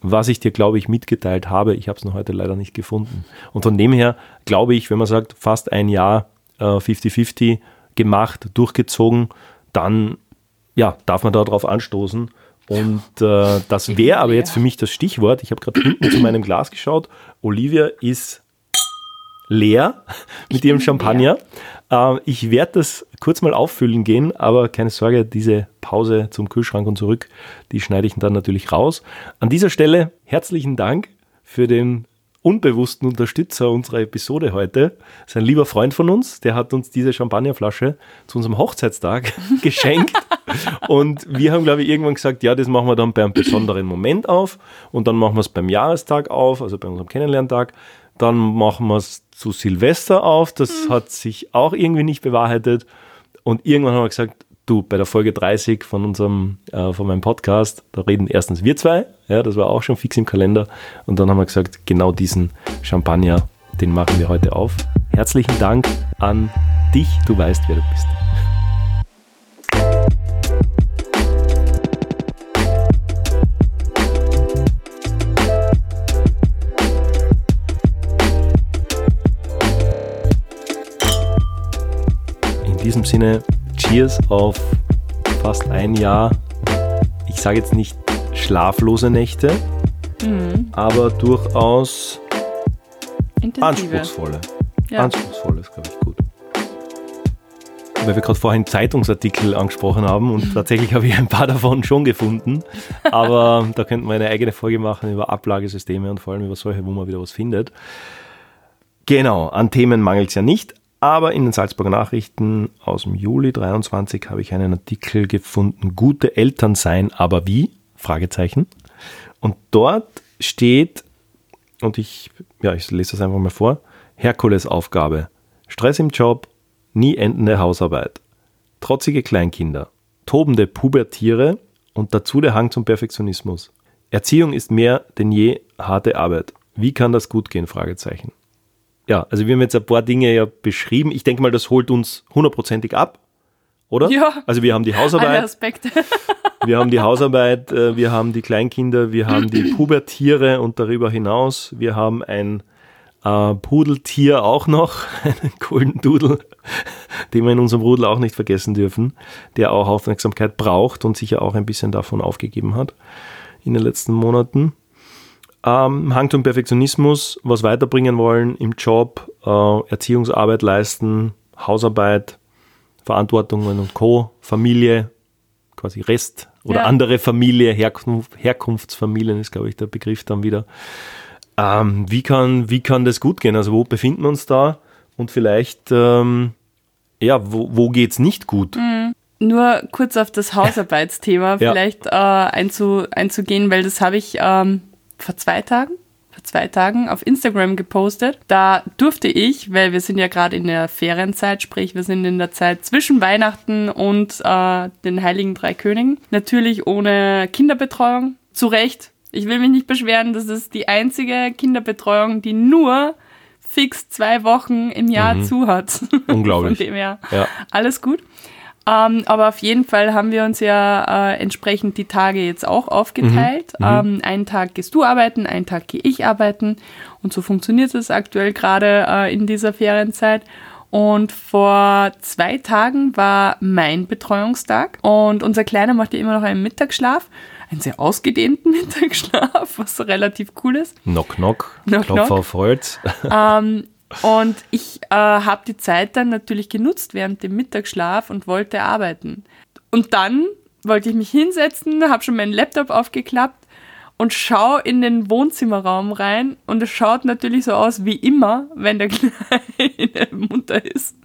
was ich dir, glaube ich, mitgeteilt habe. Ich habe es noch heute leider nicht gefunden. Und von dem her glaube ich, wenn man sagt, fast ein Jahr äh, 50-50 gemacht, durchgezogen, dann ja, darf man darauf anstoßen. Und äh, das wäre aber jetzt für mich das Stichwort. Ich habe gerade hinten zu meinem Glas geschaut. Olivia ist leer mit ihrem bin Champagner. Äh, ich werde das kurz mal auffüllen gehen, aber keine Sorge, diese Pause zum Kühlschrank und zurück, die schneide ich dann natürlich raus. An dieser Stelle herzlichen Dank für den unbewussten Unterstützer unserer Episode heute. Das ist ein lieber Freund von uns, der hat uns diese Champagnerflasche zu unserem Hochzeitstag geschenkt. Und wir haben, glaube ich, irgendwann gesagt, ja, das machen wir dann bei einem besonderen Moment auf und dann machen wir es beim Jahrestag auf, also bei unserem Kennenlerntag. Dann machen wir es zu Silvester auf. Das hat sich auch irgendwie nicht bewahrheitet. Und irgendwann haben wir gesagt, du, bei der Folge 30 von unserem, äh, von meinem Podcast, da reden erstens wir zwei, ja, das war auch schon fix im Kalender. Und dann haben wir gesagt, genau diesen Champagner, den machen wir heute auf. Herzlichen Dank an dich, du weißt, wer du bist. Diesem Sinne, Cheers auf fast ein Jahr. Ich sage jetzt nicht schlaflose Nächte, aber durchaus Intensive. anspruchsvolle. Ja. Anspruchsvoll ist, glaube ich, gut. Weil wir gerade vorhin Zeitungsartikel angesprochen haben und tatsächlich habe ich ein paar davon schon gefunden. Aber da könnten wir eine eigene Folge machen über Ablagesysteme und vor allem über solche, wo man wieder was findet. Genau, an Themen mangelt es ja nicht. Aber in den Salzburger Nachrichten aus dem Juli 23 habe ich einen Artikel gefunden, gute Eltern sein, aber wie? Fragezeichen. Und dort steht, und ich, ja, ich lese das einfach mal vor, Herkulesaufgabe, Stress im Job, nie endende Hausarbeit, trotzige Kleinkinder, tobende Pubertiere und dazu der Hang zum Perfektionismus. Erziehung ist mehr denn je harte Arbeit. Wie kann das gut gehen? Fragezeichen. Ja, also wir haben jetzt ein paar Dinge ja beschrieben. Ich denke mal, das holt uns hundertprozentig ab, oder? Ja. Also wir haben die Alle Hausarbeit, Aspekte. wir haben die Hausarbeit, äh, wir haben die Kleinkinder, wir haben die Pubertiere und darüber hinaus, wir haben ein äh, Pudeltier auch noch, einen Golden Doodle, den wir in unserem Rudel auch nicht vergessen dürfen, der auch Aufmerksamkeit braucht und sicher auch ein bisschen davon aufgegeben hat in den letzten Monaten. Ähm, Hang zum Perfektionismus, was weiterbringen wollen im Job, äh, Erziehungsarbeit leisten, Hausarbeit, Verantwortungen und Co., Familie, quasi Rest oder Ja. andere Familie, Herkunft, Herkunftsfamilien ist, glaube ich, der Begriff dann wieder. Ähm, wie, kann, wie kann das gut gehen? Also wo befinden wir uns da? Und vielleicht, ähm, ja, wo, wo geht es nicht gut? Nur kurz auf das Hausarbeitsthema Ja. vielleicht äh, einzu, einzugehen, weil das habe ich ähm, vor zwei Tagen, vor zwei Tagen auf Instagram gepostet. Da durfte ich, weil wir sind ja gerade in der Ferienzeit, sprich wir sind in der Zeit zwischen Weihnachten und äh, den Heiligen Drei Königen, natürlich ohne Kinderbetreuung. Zu Recht, ich will mich nicht beschweren, das ist die einzige Kinderbetreuung, die nur fix zwei Wochen im Jahr zu hat. Unglaublich. Von dem her Ja. alles gut. Ähm, aber auf jeden Fall haben wir uns ja äh, entsprechend die Tage jetzt auch aufgeteilt. Ähm, einen Tag gehst du arbeiten, einen Tag gehe ich arbeiten. Und so funktioniert es aktuell gerade äh, in dieser Ferienzeit. Und vor zwei Tagen war mein Betreuungstag und unser Kleiner macht ja immer noch einen Mittagsschlaf, einen sehr ausgedehnten Mittagsschlaf, was relativ cool ist. Knock, knock, Knock, Klopfer knock. auf Holz. Ähm, und ich äh, habe die Zeit dann natürlich genutzt während dem Mittagsschlaf und wollte arbeiten. Und dann wollte ich mich hinsetzen, habe schon meinen Laptop aufgeklappt und schaue in den Wohnzimmerraum rein und es schaut natürlich so aus wie immer, wenn der Kleine munter ist.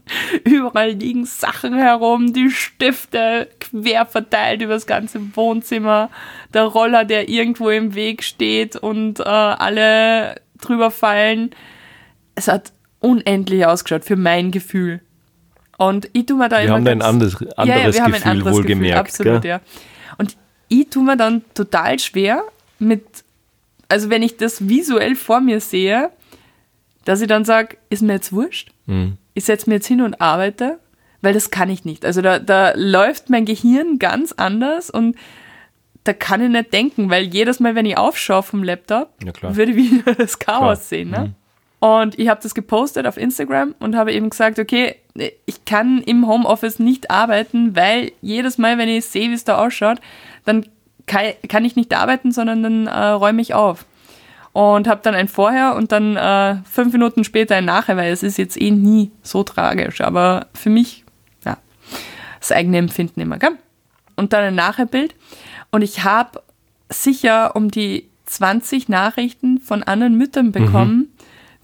Überall liegen Sachen herum, die Stifte quer verteilt über das ganze Wohnzimmer, der Roller, der irgendwo im Weg steht und äh, alle drüber fallen. Es hat unendlich ausgeschaut für mein Gefühl. Und ich tue mir da Wir immer haben da ein ganz- anderes, ja, anderes wir haben Gefühl, ein anderes wohlgemerkt. Gefühl, absolut, gell? ja. Und ich tue mir dann total schwer mit, also wenn ich das visuell vor mir sehe, dass ich dann sage, ist mir jetzt wurscht, Mhm. ich setze mir jetzt hin und arbeite, weil das kann ich nicht. Also da, da läuft mein Gehirn ganz anders und da kann ich nicht denken, weil jedes Mal, wenn ich aufschaue vom Laptop, Ja, würde wieder das Chaos Klar. sehen. Ne? Und ich habe das gepostet auf Instagram und habe eben gesagt, okay, ich kann im Homeoffice nicht arbeiten, weil jedes Mal, wenn ich sehe, wie es da ausschaut, dann kann, ich nicht arbeiten, sondern dann äh, räume ich auf. Und habe dann ein Vorher und dann äh, fünf Minuten später ein Nachher, weil es ist jetzt eh nie so tragisch. Aber für mich, ja, das eigene Empfinden immer, gell? Und dann ein Nachherbild. Und ich habe sicher um die 20 Nachrichten von anderen Müttern bekommen,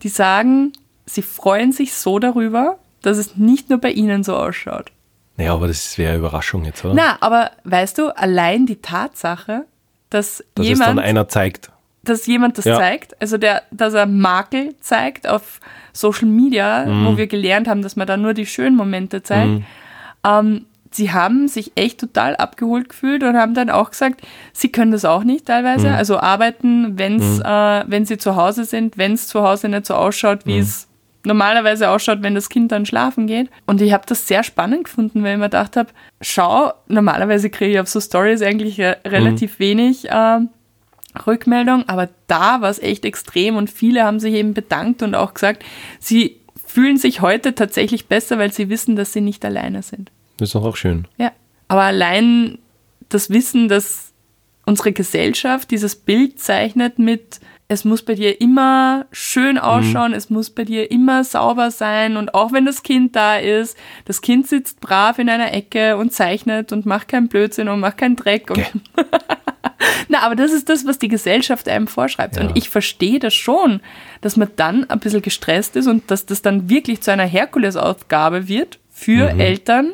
die sagen, sie freuen sich so darüber, dass es nicht nur bei ihnen so ausschaut. Naja, aber das wäre eine Überraschung jetzt, oder? Na, aber weißt du, allein die Tatsache, dass, Dass es jemand, dann einer zeigt. dass jemand das Ja. zeigt, also der, dass er Makel zeigt auf Social Media, Mhm. wo wir gelernt haben, dass man da nur die schönen Momente zeigt. Ähm, sie haben sich echt total abgeholt gefühlt und haben dann auch gesagt, sie können das auch nicht Mhm. teilweise. Also arbeiten, wenn's, äh, wenn sie zu Hause sind, wenn es zu Hause nicht so ausschaut, Mhm. wie es normalerweise ausschaut, wenn das Kind dann schlafen geht. Und ich habe das sehr spannend gefunden, weil ich mir gedacht habe, schau, normalerweise kriege ich auf so Stories eigentlich re relativ wenig äh, Rückmeldung, aber da war es echt extrem und viele haben sich eben bedankt und auch gesagt, sie fühlen sich heute tatsächlich besser, weil sie wissen, dass sie nicht alleine sind. Das ist doch auch schön. Ja. Aber allein das Wissen, dass unsere Gesellschaft dieses Bild zeichnet mit, es muss bei dir immer schön ausschauen, es muss bei dir immer sauber sein und auch wenn das Kind da ist, das Kind sitzt brav in einer Ecke und zeichnet und macht keinen Blödsinn und macht keinen Dreck. Gell. Na, aber das ist das, was die Gesellschaft einem vorschreibt. Ja. Und ich verstehe das schon, dass man dann ein bisschen gestresst ist und dass das dann wirklich zu einer Herkulesaufgabe wird für Mhm. Eltern,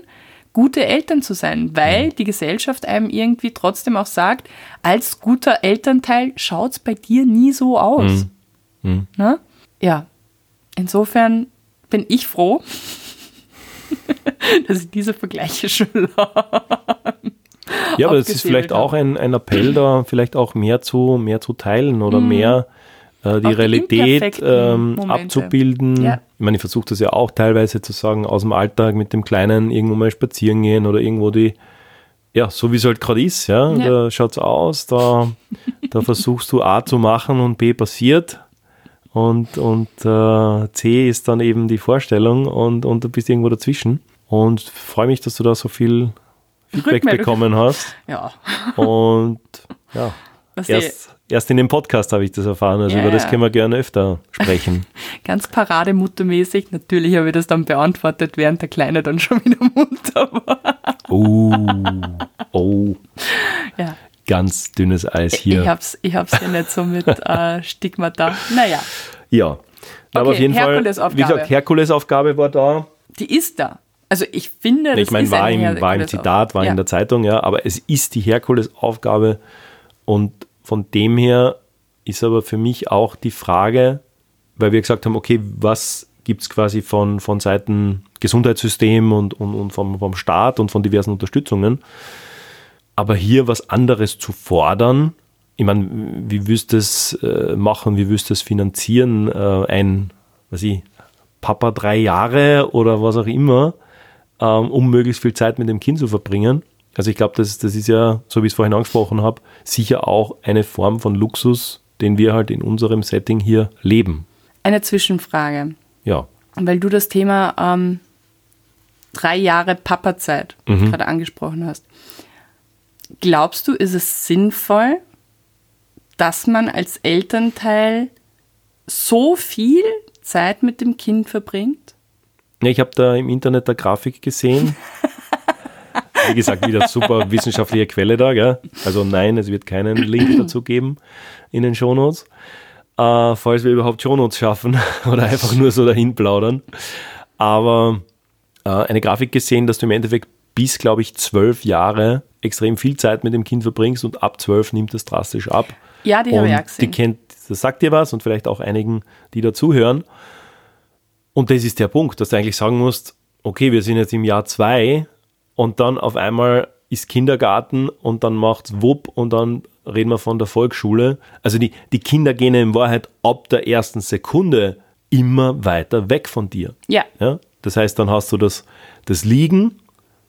gute Eltern zu sein, weil die Gesellschaft einem irgendwie trotzdem auch sagt, als guter Elternteil schaut es bei dir nie so aus. Mhm. Na? Ja, insofern bin ich froh, dass ich diese Vergleiche schon Ja, aber das ist vielleicht auch ein, ein Appell da, vielleicht auch mehr zu, mehr zu teilen oder mehr äh, die Realität ähm, abzubilden. Ja. Ich meine, ich versuche das ja auch teilweise zu sagen, aus dem Alltag mit dem Kleinen irgendwo mal spazieren gehen oder irgendwo die, ja, so wie es halt gerade ist, ja, Ja. da schaut's aus, da, da versuchst du A zu machen und B passiert. Und, und äh, C ist dann eben die Vorstellung und, und du bist irgendwo dazwischen. Und freue mich, dass du da so viel Feedback bekommen hast. Ja, Und ja, was ich erst, erst in dem Podcast habe ich das erfahren. Also Ja, über das können wir gerne öfter sprechen. ganz parademuttermäßig. Natürlich habe ich das dann beantwortet, während der Kleine dann schon wieder munter war. Oh, oh. Ja. Ganz dünnes Eis hier. Ich hab's, ich hab's ja nicht so mit äh, Stigmata. Naja, ja. Aber Okay, auf jeden Fall, wie gesagt, Herkulesaufgabe war da. die ist da. Also ich finde, das Ich meine, ist war, im, war im. Zitat, war ja. in der Zeitung, ja, aber es ist die Herkulesaufgabe und von dem her ist aber für mich auch die Frage, weil wir gesagt haben, okay, was gibt es quasi von, von Seiten Gesundheitssystem und, und, und vom, vom Staat und von diversen Unterstützungen, aber hier was anderes zu fordern, ich meine, wie willst du es äh, machen, wie willst du es finanzieren, äh, ein, was ich, Papa drei Jahre oder was auch immer, ähm, um möglichst viel Zeit mit dem Kind zu verbringen. Also ich glaube, das, das ist ja, so wie ich es vorhin angesprochen habe, sicher auch eine Form von Luxus, den wir halt in unserem Setting hier leben. Eine Zwischenfrage, Ja. weil du das Thema ähm, drei Jahre Papazeit Mhm. gerade angesprochen hast. Glaubst du, ist es sinnvoll, dass man als Elternteil so viel Zeit mit dem Kind verbringt? Ja, ich habe da im Internet eine Grafik gesehen. Wie gesagt, wieder super wissenschaftliche Quelle da. Gell? Also nein, es wird keinen Link dazu geben in den Shownotes. Äh, falls wir überhaupt Shownotes schaffen oder einfach nur so dahin plaudern. Aber äh, eine Grafik gesehen, dass du im Endeffekt bis, glaube ich, zwölf Jahre extrem viel Zeit mit dem Kind verbringst und ab zwölf nimmt das drastisch ab. Ja, die habe ich auch Und die gesehen. kennt, das sagt dir was und vielleicht auch einigen, die dazuhören. Und das ist der Punkt, dass du eigentlich sagen musst, okay, wir sind jetzt im Jahr zwei und dann auf einmal ist Kindergarten und dann macht's Wupp und dann reden wir von der Volksschule. Also die, die Kinder gehen in Wahrheit ab der ersten Sekunde immer weiter weg von dir. Ja, Ja? Das heißt, dann hast du das, das Liegen,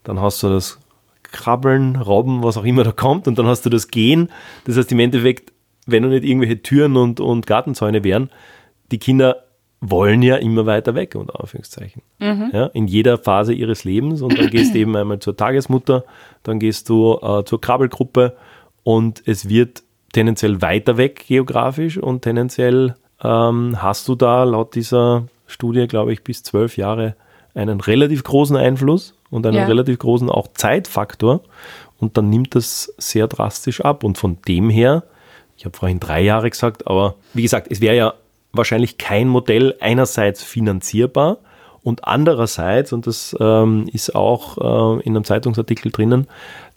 dann hast du das Krabbeln, Robben, was auch immer da kommt, und dann hast du das Gehen. Das heißt, im Endeffekt, wenn du nicht irgendwelche Türen und, und Gartenzäune wären, die Kinder wollen ja immer weiter weg, unter Anführungszeichen. Ja, in jeder Phase ihres Lebens. Und dann gehst du eben einmal zur Tagesmutter, dann gehst du äh, zur Krabbelgruppe und es wird tendenziell weiter weg geografisch und tendenziell ähm, hast du da laut dieser Studie, glaube ich, bis zwölf Jahre einen relativ großen Einfluss und einen Ja. relativ großen auch Zeitfaktor und dann nimmt das sehr drastisch ab und von dem her, ich habe vorhin drei Jahre gesagt, aber wie gesagt, es wäre ja wahrscheinlich kein Modell einerseits finanzierbar und andererseits, und das ähm, ist auch äh, in einem Zeitungsartikel drinnen,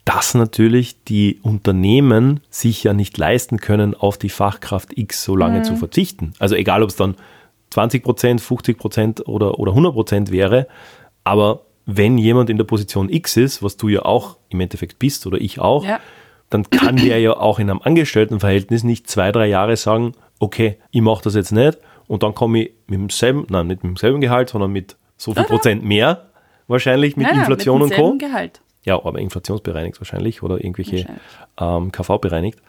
dass natürlich die Unternehmen sich ja nicht leisten können, auf die Fachkraft X so lange zu verzichten. Also egal, ob es dann 20 Prozent, 50 Prozent oder, oder 100 Prozent wäre, aber wenn jemand in der Position X ist, was du ja auch im Endeffekt bist oder ich auch, Ja. dann kann der ja auch in einem Angestelltenverhältnis nicht zwei, drei Jahre sagen, okay, ich mache das jetzt nicht und dann komme ich mit demselben, nein, nicht mit demselben Gehalt, sondern mit so viel Prozent mehr wahrscheinlich mit Nein, Inflation mit und Co. Gehalt. Ja, aber inflationsbereinigt wahrscheinlich oder irgendwelche Wahrscheinlich. ähm, KV bereinigt.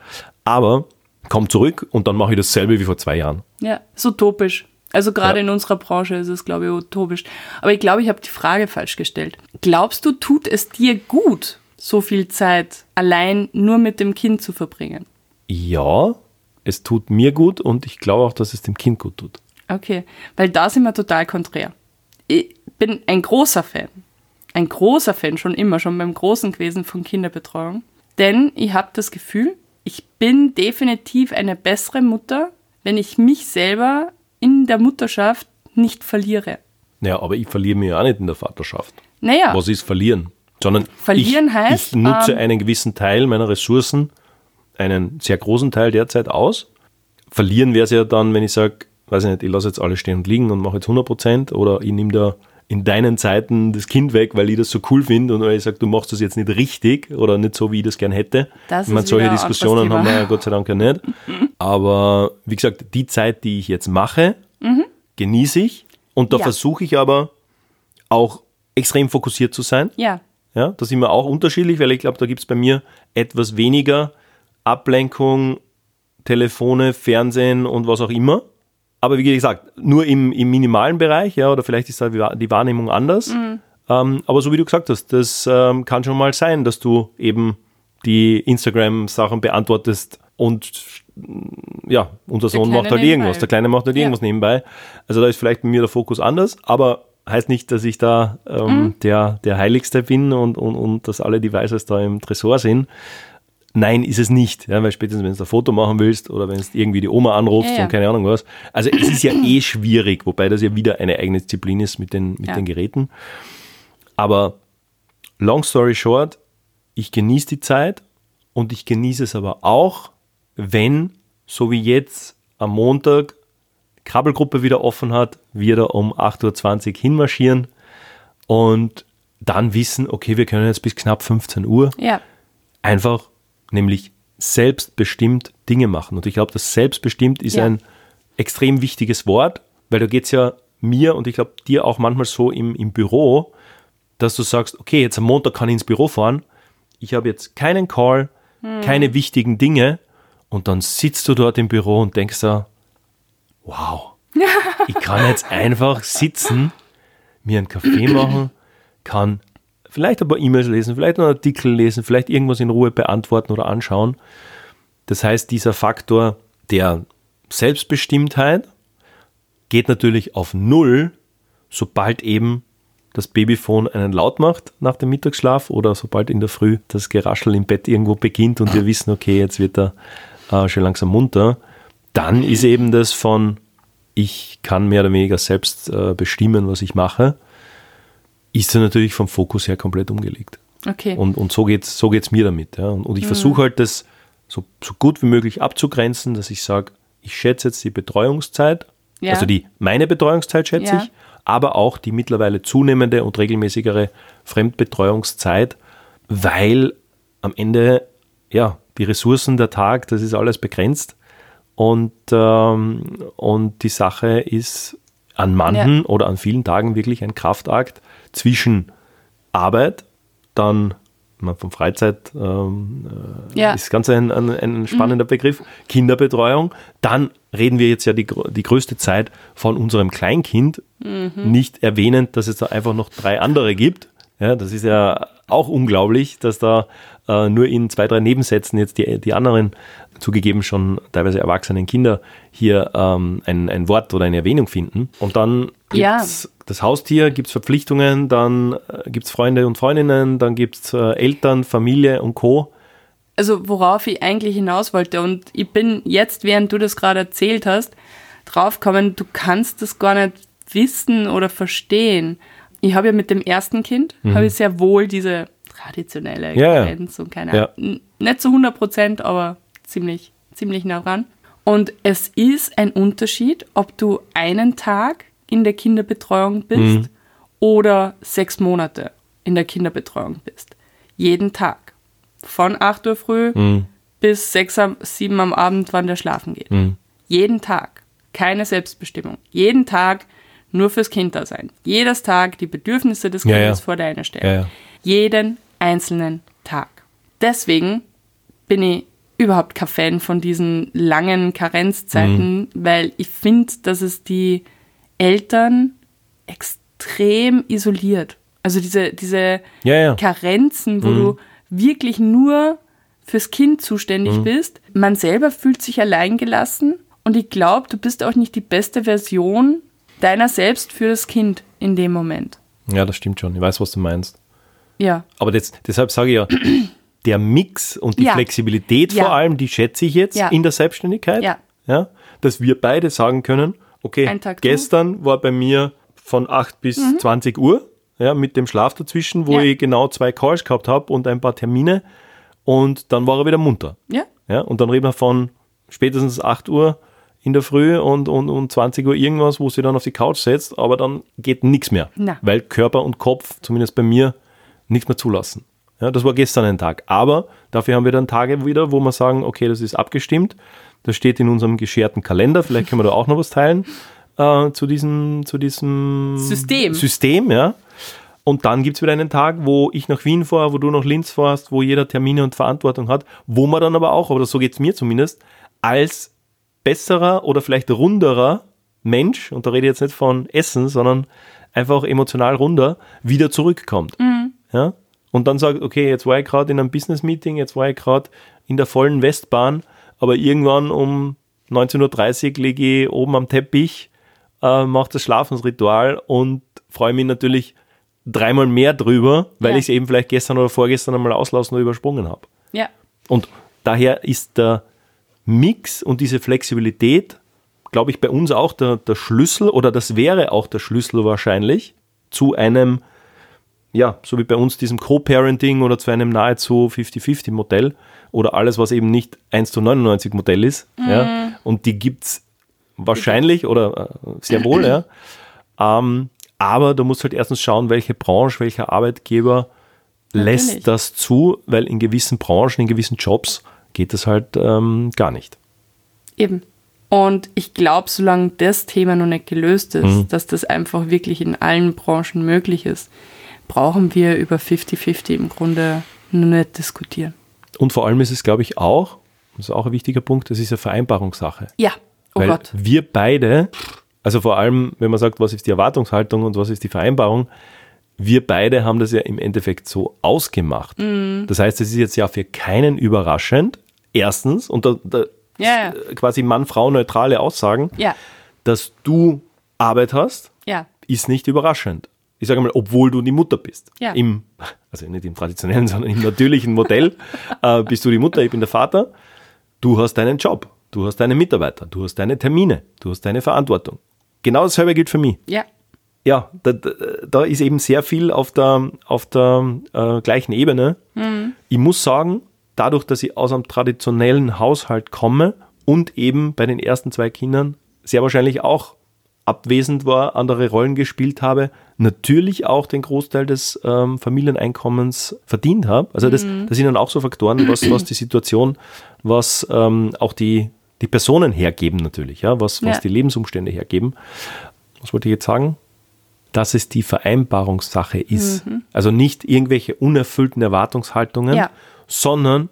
Aber komm zurück und dann mache ich dasselbe wie vor zwei Jahren. Ja, ist utopisch. Also gerade Ja. in unserer Branche ist es, glaube ich, utopisch. Aber ich glaube, ich habe die Frage falsch gestellt. Glaubst du, tut es dir gut, so viel Zeit allein nur mit dem Kind zu verbringen? Ja, es tut mir gut und ich glaube auch, dass es dem Kind gut tut. Okay, weil da sind wir total konträr. Ich bin ein großer Fan, ein großer Fan schon immer, schon beim Großen gewesen von Kinderbetreuung. Denn ich habe das Gefühl, ich bin definitiv eine bessere Mutter, wenn ich mich selber in der Mutterschaft nicht verliere. Naja, aber ich verliere mich ja auch nicht in der Vaterschaft. Naja, Was ist verlieren? Sondern Verlieren ich, heißt, ich nutze ähm, einen gewissen Teil meiner Ressourcen, einen sehr großen Teil derzeit aus. Verlieren wäre es ja dann, wenn ich sage, weiß ich nicht, ich lasse jetzt alles stehen und liegen und mache jetzt 100 Prozent oder ich nehme da in deinen Zeiten das Kind weg, weil ich das so cool finde und weil ich sage, du machst das jetzt nicht richtig oder nicht so, wie ich das gern hätte. Das ich meine, solche Diskussionen haben wir ja Gott sei Dank ja nicht. Aber wie gesagt, die Zeit, die ich jetzt mache, genieße ich und da Ja. versuche ich aber auch extrem fokussiert zu sein. ja, Ja, da sind wir auch unterschiedlich, weil ich glaube, da gibt es bei mir etwas weniger Ablenkung, Telefone, Fernsehen und was auch immer. Aber wie gesagt, nur im, im minimalen Bereich, ja, oder vielleicht ist da die Wahr- die Wahrnehmung anders. Mhm. Ähm, aber so wie du gesagt hast, das ähm, kann schon mal sein, dass du eben die Instagram-Sachen beantwortest und ja, unser Sohn macht halt nebenbei. irgendwas, der Kleine macht halt Ja. irgendwas nebenbei. Also da ist vielleicht bei mir der Fokus anders, aber heißt nicht, dass ich da ähm, der, der Heiligste bin und, und, und dass alle Devices da im Tresor sind. Nein, ist es nicht, ja, weil spätestens, wenn du ein Foto machen willst oder wenn du irgendwie die Oma anrufst Ja, ja. und keine Ahnung was. Also es ist ja eh schwierig, wobei das ja wieder eine eigene Disziplin ist mit den, mit den Geräten. Aber long story short, ich genieße die Zeit und ich genieße es aber auch, wenn, so wie jetzt am Montag, die Krabbelgruppe wieder offen hat, wir da um 8.20 Uhr hinmarschieren und dann wissen, okay, wir können jetzt bis knapp 15 Uhr Ja, einfach nämlich selbstbestimmt Dinge machen. Und ich glaube, das selbstbestimmt ist Ja. ein extrem wichtiges Wort, weil da geht es ja mir und ich glaube dir auch manchmal so im, im Büro, dass du sagst, okay, jetzt am Montag kann ich ins Büro fahren, ich habe jetzt keinen Call, keine wichtigen Dinge und dann sitzt du dort im Büro und denkst da, wow, ich kann jetzt einfach sitzen, mir einen Kaffee machen, kann vielleicht ein paar E-Mails lesen, vielleicht einen Artikel lesen, vielleicht irgendwas in Ruhe beantworten oder anschauen. Das heißt, dieser Faktor der Selbstbestimmtheit geht natürlich auf Null, sobald eben das Babyphone einen Laut macht nach dem Mittagsschlaf oder sobald in der Früh das Geraschel im Bett irgendwo beginnt und wir wissen, okay, jetzt wird er äh, schon langsam munter. Dann ist eben das von, ich kann mehr oder weniger selbst äh, bestimmen, was ich mache, ist er natürlich vom Fokus her komplett umgelegt. okay. Und, und so geht es so geht's mir damit. Ja. Und, und ich versuche halt das so, so gut wie möglich abzugrenzen, dass ich sage, ich schätze jetzt die Betreuungszeit, Ja. also die meine Betreuungszeit schätze Ja. ich, aber auch die mittlerweile zunehmende und regelmäßigere Fremdbetreuungszeit, weil am Ende, ja, die Ressourcen der Tag, das ist alles begrenzt. Und, ähm, und die Sache ist an manchen oder an vielen Tagen wirklich ein Kraftakt zwischen Arbeit, dann man von Freizeit ähm, ja. ist ganz ein, ein, ein spannender Begriff, Kinderbetreuung. Dann reden wir jetzt ja die, die größte Zeit von unserem Kleinkind, nicht erwähnend, dass es da einfach noch drei andere gibt. Ja, das ist ja auch unglaublich, dass da äh, nur in zwei, drei Nebensätzen jetzt die, die anderen zugegeben schon teilweise erwachsenen Kinder hier ähm, ein, ein Wort oder eine Erwähnung finden. Und dann Ja. gibt's das Haustier, gibt es Verpflichtungen, dann äh, gibt es Freunde und Freundinnen, dann gibt es äh, Eltern, Familie und Co. also worauf ich eigentlich hinaus wollte und ich bin jetzt, während du das gerade erzählt hast, draufgekommen, du kannst das gar nicht wissen oder verstehen. Ich habe ja mit dem ersten Kind, habe ich sehr wohl diese traditionelle Mhm. Ja, ja. Grenz und keine Ja. Ahnung, nicht zu 100 Prozent, aber ziemlich, ziemlich nah dran. Und es ist ein Unterschied, ob du einen Tag in der Kinderbetreuung bist Mhm. oder sechs Monate in der Kinderbetreuung bist. Jeden Tag. Von 8 Uhr früh Mhm. bis 6, am- 7 am Abend, wann der schlafen geht. Mhm. Jeden Tag. Keine Selbstbestimmung. Jeden Tag nur fürs Kind da sein. Jedes Tag die Bedürfnisse des Ja, Kindes ja. vor deiner stellen. Ja, ja. Jeden einzelnen Tag. Deswegen bin ich überhaupt kein Fan von diesen langen Karenzzeiten, Mhm. weil ich finde, dass es die Eltern extrem isoliert. Also diese, diese Ja, ja. Karenzen, wo Mhm. du wirklich nur fürs Kind zuständig Mhm. bist. Man selber fühlt sich alleingelassen und ich glaube, du bist auch nicht die beste Version deiner selbst für das Kind in dem Moment. Ja, das stimmt schon. Ich weiß, was du meinst. Ja, Aber das, deshalb sage ich ja, der Mix und die Ja. Flexibilität Ja. vor allem, die schätze ich jetzt Ja. in der Selbstständigkeit. Ja. Ja, dass wir beide sagen können, okay, gestern war bei mir von 8 bis 20 Uhr, ja, mit dem Schlaf dazwischen, wo Mhm. Ich genau zwei Calls gehabt habe und ein paar Termine und dann war er wieder munter. ja, Ja, und dann reden wir von spätestens 8 Uhr in der Früh und, und, und 20 Uhr irgendwas, wo sie dann auf die Couch setzt, aber dann geht nichts mehr. Na. Weil Körper und Kopf, zumindest bei mir, nichts mehr zulassen. Ja, das war gestern ein Tag. Aber dafür haben wir dann Tage wieder, wo wir sagen, okay, das ist abgestimmt. Das steht in unserem gescherten Kalender. Vielleicht können wir da auch noch was teilen äh, zu, diesem, zu diesem System. System, ja. Und dann gibt es wieder einen Tag, wo ich nach Wien fahre, wo du nach Linz fährst, wo jeder Termine und Verantwortung hat, wo man dann aber auch, oder so geht es mir zumindest, als besserer oder vielleicht runderer Mensch, und da rede ich jetzt nicht von Essen, sondern einfach emotional runder, wieder zurückkommt. Ja? Und dann sagt, okay, jetzt war ich gerade in einem Business-Meeting, jetzt war ich gerade in der vollen Westbahn, aber irgendwann um 19.30 Uhr liege ich oben am Teppich, äh, mache das Schlafensritual und freue ich mich natürlich dreimal mehr drüber, weil Ja. ich es eben vielleicht gestern oder vorgestern einmal auslassen oder übersprungen habe. Ja. Und daher ist der Mix und diese Flexibilität, glaube ich, bei uns auch der, der Schlüssel oder das wäre auch der Schlüssel wahrscheinlich zu einem, ja, so wie bei uns diesem Co-Parenting oder zu einem nahezu 50-50-Modell oder alles, was eben nicht 1 zu 99 Modell ist. Ja, und die gibt es wahrscheinlich oder äh, sehr wohl, ja. Ähm, aber du musst halt erstens schauen, welche Branche, welcher Arbeitgeber lässt Natürlich. das zu, weil in gewissen Branchen, in gewissen Jobs geht das halt ähm, gar nicht. Eben. Und ich glaube, solange das Thema noch nicht gelöst ist, Mhm. dass das einfach wirklich in allen Branchen möglich ist, brauchen wir über 50-50 im Grunde noch nicht diskutieren. Und vor allem ist es, glaube ich, auch, das ist auch ein wichtiger Punkt, das ist eine Vereinbarungssache. Ja. Oh weil Gott. wir beide, also vor allem, wenn man sagt, was ist die Erwartungshaltung und was ist die Vereinbarung, wir beide haben das ja im Endeffekt so ausgemacht. Mhm. Das heißt, es ist jetzt ja für keinen überraschend, erstens, und da, da Ja, ja. quasi Mann-Frau-neutrale Aussagen, Ja. dass du Arbeit hast, ist nicht überraschend. Ich sage mal, obwohl du die Mutter bist. Im, also nicht im traditionellen, sondern im natürlichen Modell äh, bist du die Mutter, ich bin der Vater. Du hast deinen Job, du hast deine Mitarbeiter, du hast deine Termine, du hast deine Verantwortung. Genau dasselbe gilt für mich. Ja. Ja, da, da, ist eben sehr viel auf der, auf der äh, gleichen Ebene. Ich muss sagen, dadurch, dass ich aus einem traditionellen Haushalt komme und eben bei den ersten zwei Kindern sehr wahrscheinlich auch abwesend war, andere Rollen gespielt habe, natürlich auch den Großteil des ähm, Familieneinkommens verdient habe. Also das, das sind dann auch so Faktoren, was, was die Situation, was ähm, auch die, die Personen hergeben natürlich, ja, was, was Ja. die Lebensumstände hergeben. Was wollte ich jetzt sagen? Dass es die Vereinbarungssache ist. Also nicht irgendwelche unerfüllten Erwartungshaltungen, Ja. sondern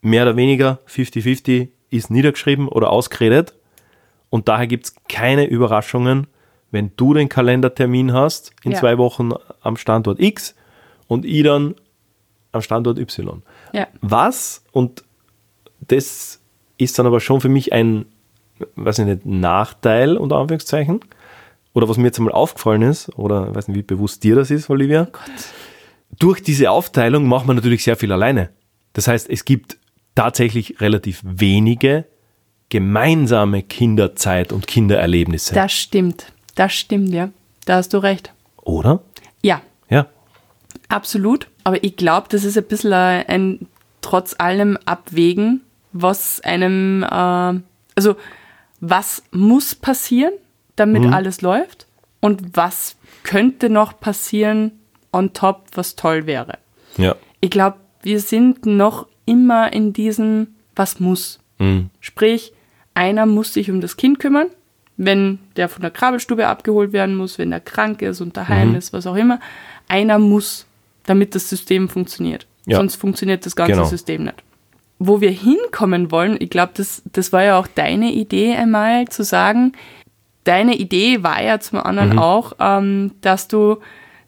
mehr oder weniger 50-50 ist niedergeschrieben oder ausgeredet. Und daher gibt es keine Überraschungen, wenn du den Kalendertermin hast in Ja. zwei Wochen am Standort X und ich dann am Standort Y. Ja. Was, und das ist dann aber schon für mich ein, weiß ich nicht, Nachteil, unter Anführungszeichen, oder was mir jetzt einmal aufgefallen ist, oder ich weiß nicht, wie bewusst dir das ist, Olivia. Durch diese Aufteilung macht man natürlich sehr viel alleine. Das heißt, es gibt tatsächlich relativ wenige gemeinsame Kinderzeit und Kindererlebnisse. Das stimmt. Das stimmt, ja. Da hast du recht. oder? Ja, Ja. absolut. Aber ich glaube, das ist ein bisschen ein, ein trotz allem Abwägen, was einem, äh, also was muss passieren, damit alles läuft und was könnte noch passieren on top, was toll wäre. Ja. Ich glaube, wir sind noch immer in diesem, was muss. Mhm. Sprich, einer muss sich um das Kind kümmern, wenn der von der Krabbelstube abgeholt werden muss, wenn der krank ist und daheim Mhm. ist, was auch immer. Einer muss, damit das System funktioniert. Ja. Sonst funktioniert das ganze Genau. System nicht. Wo wir hinkommen wollen, ich glaube, das, das war ja auch deine Idee einmal zu sagen, deine Idee war ja zum anderen Mhm. auch, ähm, dass du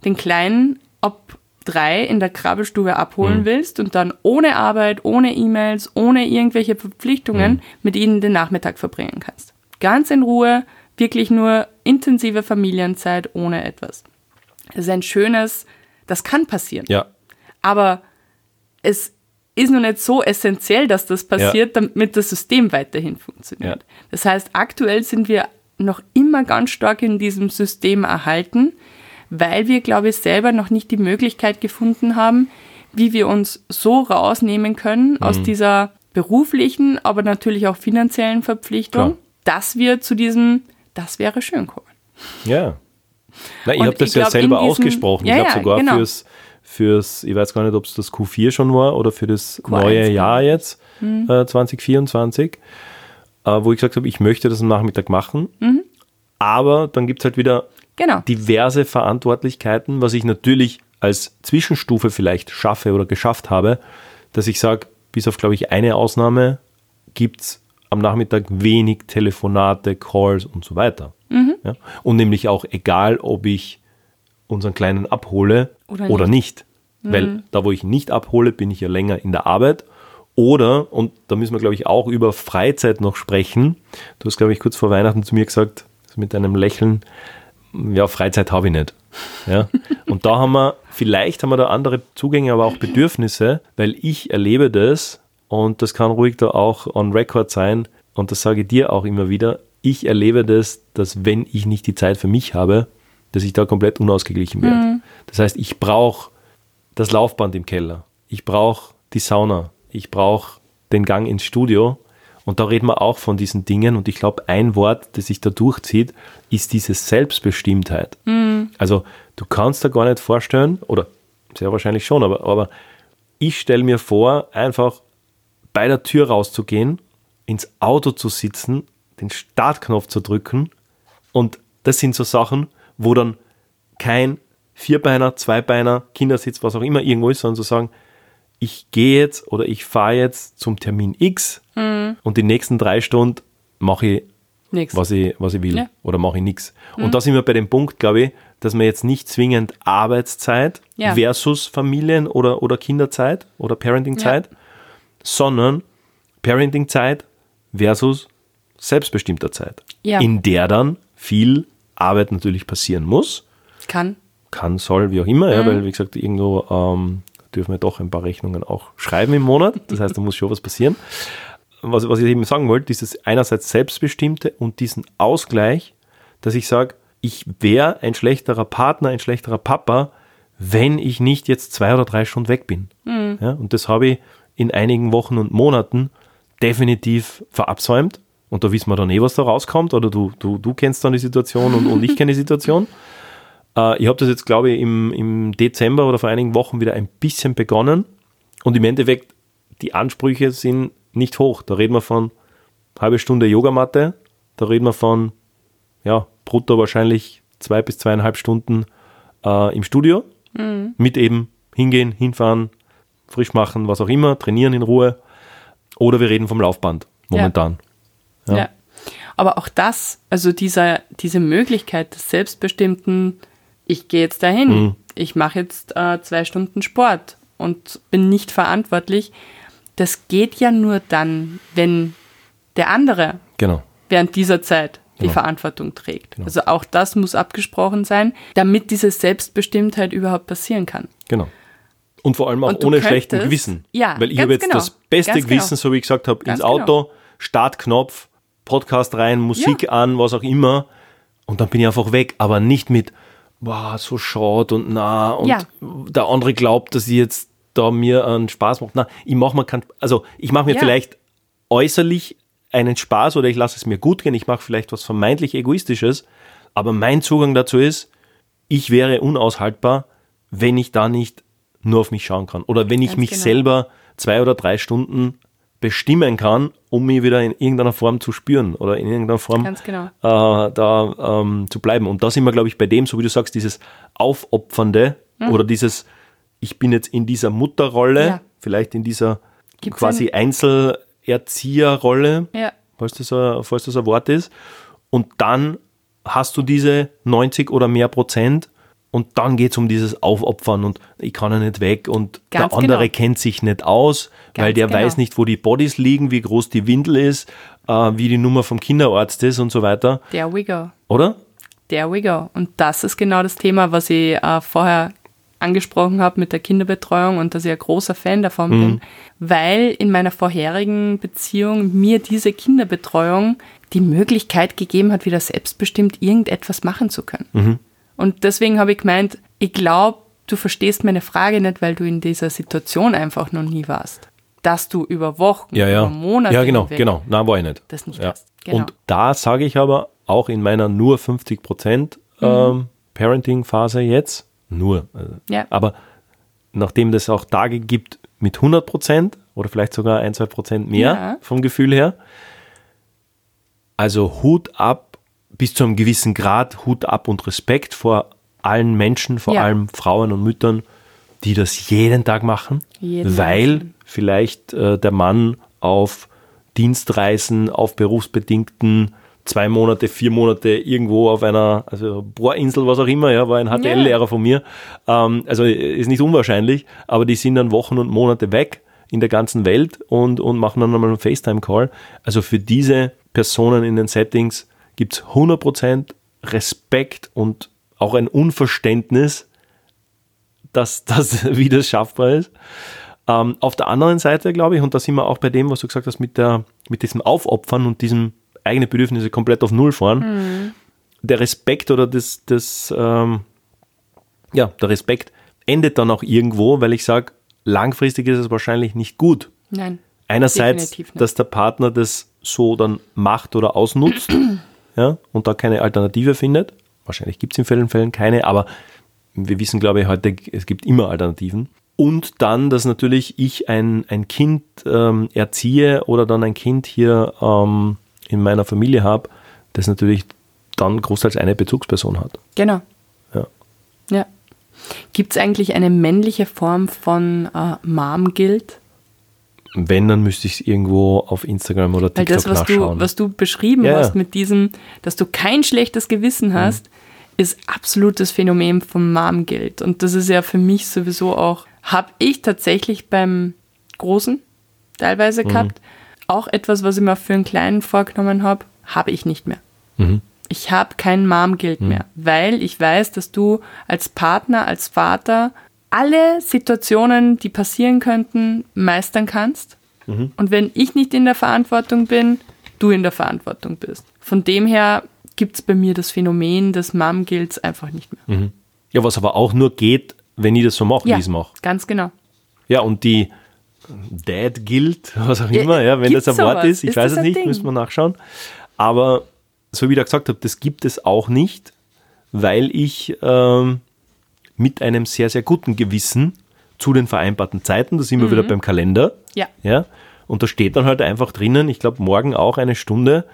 den Kleinen ab drei in der Krabbelstube Mhm. abholen willst und dann ohne Arbeit, ohne E-Mails, ohne irgendwelche Mhm. Verpflichtungen mit ihnen den Nachmittag verbringen kannst. Ganz in Ruhe, wirklich nur intensive Familienzeit ohne etwas. Das ist ein schönes, das kann passieren. Ja. Aber es ist noch nicht so essentiell, dass das passiert, damit das System weiterhin funktioniert. Ja. Das heißt, aktuell sind wir noch immer ganz stark in diesem System erhalten, weil wir, glaube ich, selber noch nicht die Möglichkeit gefunden haben, wie wir uns so rausnehmen können Mhm. aus dieser beruflichen, aber natürlich auch finanziellen Verpflichtung, Klar. dass wir zu diesem, das wäre schön kommen. Ja. Na, ich habe das ja glaub, selber diesem- ausgesprochen. Ja, ich ja, sogar genau. fürs, fürs, ich weiß gar nicht, ob es das Q4 schon war oder für das Q1, neue glaub Jahr jetzt, Mhm. äh, 2024, äh, wo ich gesagt habe, ich möchte das am Nachmittag machen. Mhm. Aber dann gibt es halt wieder Genau. diverse Verantwortlichkeiten, was ich natürlich als Zwischenstufe vielleicht schaffe oder geschafft habe, dass ich sage, bis auf, glaube ich, eine Ausnahme gibt es am Nachmittag wenig Telefonate, Calls und so weiter. Ja? Und nämlich auch egal, ob ich unseren Kleinen abhole Oder oder, nicht. Weil da, wo ich nicht abhole, bin ich ja länger in der Arbeit. Oder, und da müssen wir, glaube ich, auch über Freizeit noch sprechen. Du hast, glaube ich, kurz vor Weihnachten zu mir gesagt, mit einem Lächeln, ja, Freizeit habe ich nicht. Ja? Und da haben wir, vielleicht haben wir da andere Zugänge, aber auch Bedürfnisse, weil ich erlebe das und das kann ruhig da auch on record sein und das sage ich dir auch immer wieder. Ich erlebe das, dass wenn ich nicht die Zeit für mich habe, dass ich da komplett unausgeglichen werde. Mhm. Das heißt, ich brauche das Laufband im Keller. Ich brauche die Sauna. Ich brauche den Gang ins Studio. Und da reden wir auch von diesen Dingen. Und ich glaube, ein Wort, das sich da durchzieht, ist diese Selbstbestimmtheit. Mhm. Also du kannst da gar nicht vorstellen, oder sehr wahrscheinlich schon, aber, aber ich stelle mir vor, einfach bei der Tür rauszugehen, ins Auto zu sitzen, den Startknopf zu drücken. Und das sind so Sachen, wo dann kein Vierbeiner, Zweibeiner, Kindersitz, was auch immer irgendwo ist, sondern zu sagen, ich gehe jetzt oder ich fahre jetzt zum Termin X mhm. und die nächsten drei Stunden mache ich, was ich, was ich will ja. oder mache ich nichts. Mhm. Und da sind wir bei dem Punkt, glaube ich, dass man jetzt nicht zwingend Arbeitszeit ja. versus Familien- oder, oder Kinderzeit oder Parentingzeit, ja. sondern Parentingzeit versus selbstbestimmter Zeit, in der dann viel Arbeit natürlich passieren muss. Kann. Kann, soll, wie auch immer, mhm. ja, weil wie gesagt, irgendwo ähm, dürfen wir doch ein paar Rechnungen auch schreiben im Monat. Das heißt, da muss schon was passieren. Was, was ich eben sagen wollte, dieses einerseits Selbstbestimmte und diesen Ausgleich, dass ich sage, ich wäre ein schlechterer Partner, ein schlechterer Papa, wenn ich nicht jetzt zwei oder drei Stunden weg bin. Mhm. Ja, und das habe ich in einigen Wochen und Monaten definitiv verabsäumt. Und da wissen wir dann eh, was da rauskommt. Oder du, du, du kennst dann die Situation und, und ich kenne die Situation. Äh, ich habe das jetzt, glaube ich, im, im Dezember oder vor einigen Wochen wieder ein bisschen begonnen. Und im Endeffekt, die Ansprüche sind nicht hoch. Da reden wir von halbe Stunde Yogamatte, da reden wir von, ja, brutto wahrscheinlich zwei bis zweieinhalb Stunden äh, im Studio. Mhm. Mit eben hingehen, hinfahren, frisch machen, was auch immer, trainieren in Ruhe. Oder wir reden vom Laufband momentan. Ja. ja. Aber auch das, also dieser, diese Möglichkeit des selbstbestimmten ich gehe jetzt dahin, mhm. ich mache jetzt äh, zwei Stunden Sport und bin nicht verantwortlich. Das geht ja nur dann, wenn der andere genau. während dieser Zeit die genau. Verantwortung trägt. Genau. Also auch das muss abgesprochen sein, damit diese Selbstbestimmtheit überhaupt passieren kann. Genau. Und vor allem auch ohne könntest, schlechtem Gewissen. Ja, Weil ich habe jetzt genau, das beste genau. Gewissen, so wie ich gesagt habe, ins genau. Auto, Startknopf, Podcast rein, Musik ja. an, was auch immer. Und dann bin ich einfach weg, aber nicht mit, wow, so schade und na und ja. der andere glaubt, dass ich jetzt da mir einen Spaß macht. Na, ich mache mir kein, also ich mache mir ja. vielleicht äußerlich einen Spaß oder ich lasse es mir gut gehen, ich mache vielleicht was vermeintlich egoistisches, aber mein Zugang dazu ist, ich wäre unaushaltbar, wenn ich da nicht nur auf mich schauen kann oder wenn ich Ganz mich genau. selber zwei oder drei Stunden bestimmen kann, um mich wieder in irgendeiner Form zu spüren oder in irgendeiner Form genau. äh, da ähm, zu bleiben. Und da sind wir, glaube ich, bei dem, so wie du sagst, dieses Aufopfernde mhm. oder dieses, ich bin jetzt in dieser Mutterrolle, ja. vielleicht in dieser Gibt's quasi Einzelerzieherrolle, ja. falls, das ein, falls das ein Wort ist. Und dann hast du diese 90 oder mehr Prozent und dann geht es um dieses Aufopfern und ich kann ja nicht weg und Ganz der andere genau. kennt sich nicht aus, Ganz weil der genau. weiß nicht, wo die Bodies liegen, wie groß die Windel ist, äh, wie die Nummer vom Kinderarzt ist und so weiter. There we go. Oder? There we go. Und das ist genau das Thema, was ich äh, vorher angesprochen habe mit der Kinderbetreuung und dass ich ein großer Fan davon mhm. bin, weil in meiner vorherigen Beziehung mir diese Kinderbetreuung die Möglichkeit gegeben hat, wieder selbstbestimmt irgendetwas machen zu können. Mhm. Und deswegen habe ich gemeint, ich glaube, du verstehst meine Frage nicht, weil du in dieser Situation einfach noch nie warst. Dass du über Wochen, ja, ja. über Monate. Ja, genau, genau. Nein, war ich nicht. Das nicht ja. hast. Genau. Und da sage ich aber auch in meiner nur 50 Prozent mhm. ähm, Parenting-Phase jetzt, nur, also, ja. aber nachdem das auch Tage gibt mit 100 Prozent oder vielleicht sogar ein, zwei Prozent mehr ja. vom Gefühl her, also Hut ab bis zu einem gewissen Grad Hut ab und Respekt vor allen Menschen, vor ja. allem Frauen und Müttern, die das jeden Tag machen, jeden weil Tag. vielleicht äh, der Mann auf Dienstreisen, auf berufsbedingten zwei Monate, vier Monate irgendwo auf einer also Bohrinsel, was auch immer, ja, war ein HTL-Lehrer von mir. Ähm, also ist nicht unwahrscheinlich, aber die sind dann Wochen und Monate weg in der ganzen Welt und, und machen dann nochmal einen FaceTime-Call. Also für diese Personen in den Settings gibt es 100% Respekt und auch ein Unverständnis, dass das, wie das schaffbar ist. Ähm, auf der anderen Seite, glaube ich, und da sind wir auch bei dem, was du gesagt hast, mit, der, mit diesem Aufopfern und diesem eigene Bedürfnisse komplett auf Null fahren, mhm. der Respekt oder das, das ähm, ja, der Respekt endet dann auch irgendwo, weil ich sage, langfristig ist es wahrscheinlich nicht gut. Nein. Einerseits, dass der Partner das so dann macht oder ausnutzt ja, und da keine Alternative findet. Wahrscheinlich gibt es in vielen Fällen keine, aber wir wissen, glaube ich, heute, es gibt immer Alternativen. Und dann, dass natürlich ich ein, ein Kind ähm, erziehe oder dann ein Kind hier ähm, in meiner Familie habe, das natürlich dann großteils eine Bezugsperson hat. Genau. Ja. ja. Gibt es eigentlich eine männliche Form von äh, Mom-Guild? Wenn, dann müsste ich es irgendwo auf Instagram oder TikTok Weil das, was nachschauen. Du, was du beschrieben ja, hast mit diesem, dass du kein schlechtes Gewissen hast, mhm. ist absolutes Phänomen vom Mom-Guild. Und das ist ja für mich sowieso auch habe ich tatsächlich beim Großen teilweise mhm. gehabt. Auch etwas, was ich mir für einen Kleinen vorgenommen habe, habe ich nicht mehr. Mhm. Ich habe kein Mom-Guild mhm. mehr, weil ich weiß, dass du als Partner, als Vater alle Situationen, die passieren könnten, meistern kannst. Mhm. Und wenn ich nicht in der Verantwortung bin, du in der Verantwortung bist. Von dem her gibt es bei mir das Phänomen des Mom-Guilds einfach nicht mehr. Mhm. Ja, was aber auch nur geht, wenn ich das so mache, ja, wie ich es mache. Ganz genau. Ja, und die Dad Guild, was auch immer, ja, wenn das ein Wort ist, ich ist weiß es nicht, Ding? müssen wir nachschauen. Aber so wie ich da gesagt habe, das gibt es auch nicht, weil ich ähm, mit einem sehr, sehr guten Gewissen zu den vereinbarten Zeiten, da sind wir mhm. wieder beim Kalender, ja. ja, und da steht dann halt einfach drinnen, ich glaube morgen auch eine Stunde,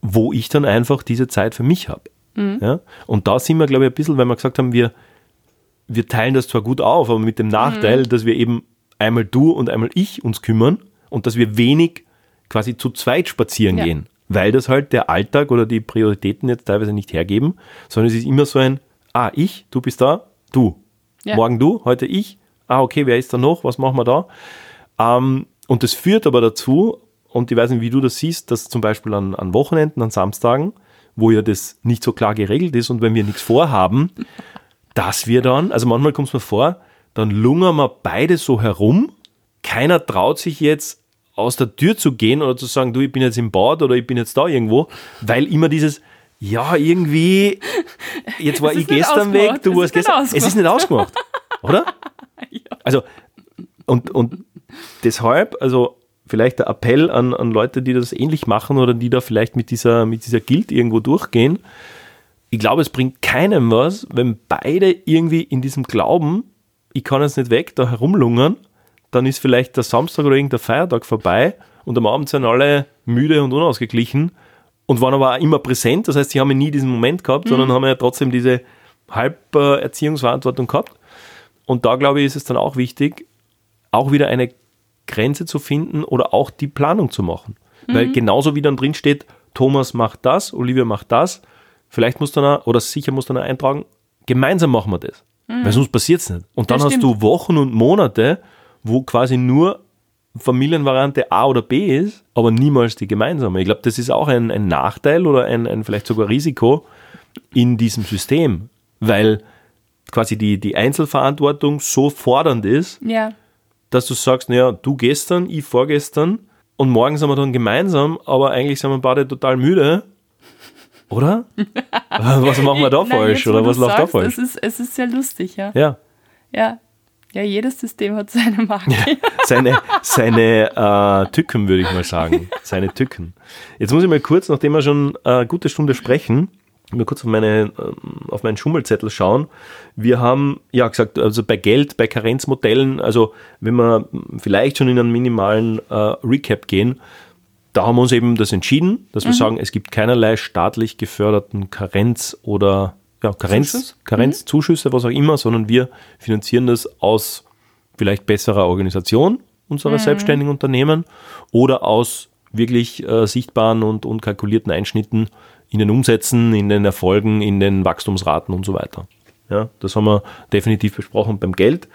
wo ich dann einfach diese Zeit für mich habe. Mhm. Ja? Und da sind wir, glaube ich, ein bisschen, weil wir gesagt haben, wir, wir teilen das zwar gut auf, aber mit dem Nachteil, mhm. dass wir eben einmal du und einmal ich uns kümmern und dass wir wenig quasi zu zweit spazieren ja. gehen, weil das halt der Alltag oder die Prioritäten jetzt teilweise nicht hergeben, sondern es ist immer so ein, ah, ich, du bist da, du. Ja. Morgen du, heute ich. Ah, okay, wer ist da noch? Was machen wir da? Ähm, und das führt aber dazu, und ich weiß nicht, wie du das siehst, dass zum Beispiel an, an Wochenenden, an Samstagen, wo ja das nicht so klar geregelt ist und wenn wir nichts vorhaben, dass wir dann, also manchmal kommt es mir vor, dann lungern wir beide so herum. Keiner traut sich jetzt aus der Tür zu gehen oder zu sagen, du, ich bin jetzt im Bad oder ich bin jetzt da irgendwo, weil immer dieses, ja, irgendwie, jetzt war ich gestern weg, du warst gestern. Es ist nicht ausgemacht, oder? ja. Also, und, und deshalb, also vielleicht der Appell an, an Leute, die das ähnlich machen oder die da vielleicht mit dieser, mit dieser Guild irgendwo durchgehen, ich glaube, es bringt keinem was, wenn beide irgendwie in diesem Glauben, ich kann jetzt nicht weg, da herumlungern, dann ist vielleicht der Samstag oder irgendein Feiertag vorbei und am Abend sind alle müde und unausgeglichen und waren aber auch immer präsent. Das heißt, sie haben ja nie diesen Moment gehabt, mhm. sondern haben ja trotzdem diese Halberziehungsverantwortung gehabt. Und da glaube ich, ist es dann auch wichtig, auch wieder eine Grenze zu finden oder auch die Planung zu machen. Mhm. Weil genauso wie dann drin steht, Thomas macht das, Olivia macht das, Vielleicht muss dann auch, oder sicher muss dann auch eintragen, gemeinsam machen wir das. Mhm. Weil sonst passiert es nicht. Und dann das hast stimmt. du Wochen und Monate, wo quasi nur Familienvariante A oder B ist, aber niemals die gemeinsame. Ich glaube, das ist auch ein, ein Nachteil oder ein, ein vielleicht sogar Risiko in diesem System, weil quasi die, die Einzelverantwortung so fordernd ist, ja. dass du sagst, naja, du gestern, ich vorgestern und morgen sind wir dann gemeinsam, aber eigentlich sind wir beide total müde oder? was machen wir da Nein, falsch? Oder was läuft da falsch? Es ist, es ist sehr lustig, ja. Ja. Ja. Ja, jedes System hat seine Marke. Ja, seine seine äh, Tücken, würde ich mal sagen. Seine Tücken. Jetzt muss ich mal kurz, nachdem wir schon eine gute Stunde sprechen, mal kurz auf, meine, ähm, auf meinen Schummelzettel schauen. Wir haben ja gesagt, also bei Geld, bei Karenzmodellen, also wenn wir vielleicht schon in einen minimalen äh, Recap gehen, da haben wir uns eben das entschieden, dass wir mhm. sagen, es gibt keinerlei staatlich geförderten Karenz- oder ja, Karenz, Zuschuss? Karenzzuschüsse, was auch immer, sondern wir finanzieren das aus vielleicht besserer Organisation unserer mhm. selbstständigen Unternehmen oder aus wirklich äh, sichtbaren und unkalkulierten Einschnitten in den Umsätzen, in den Erfolgen, in den Wachstumsraten und so weiter. Ja, das haben wir definitiv besprochen beim Geld.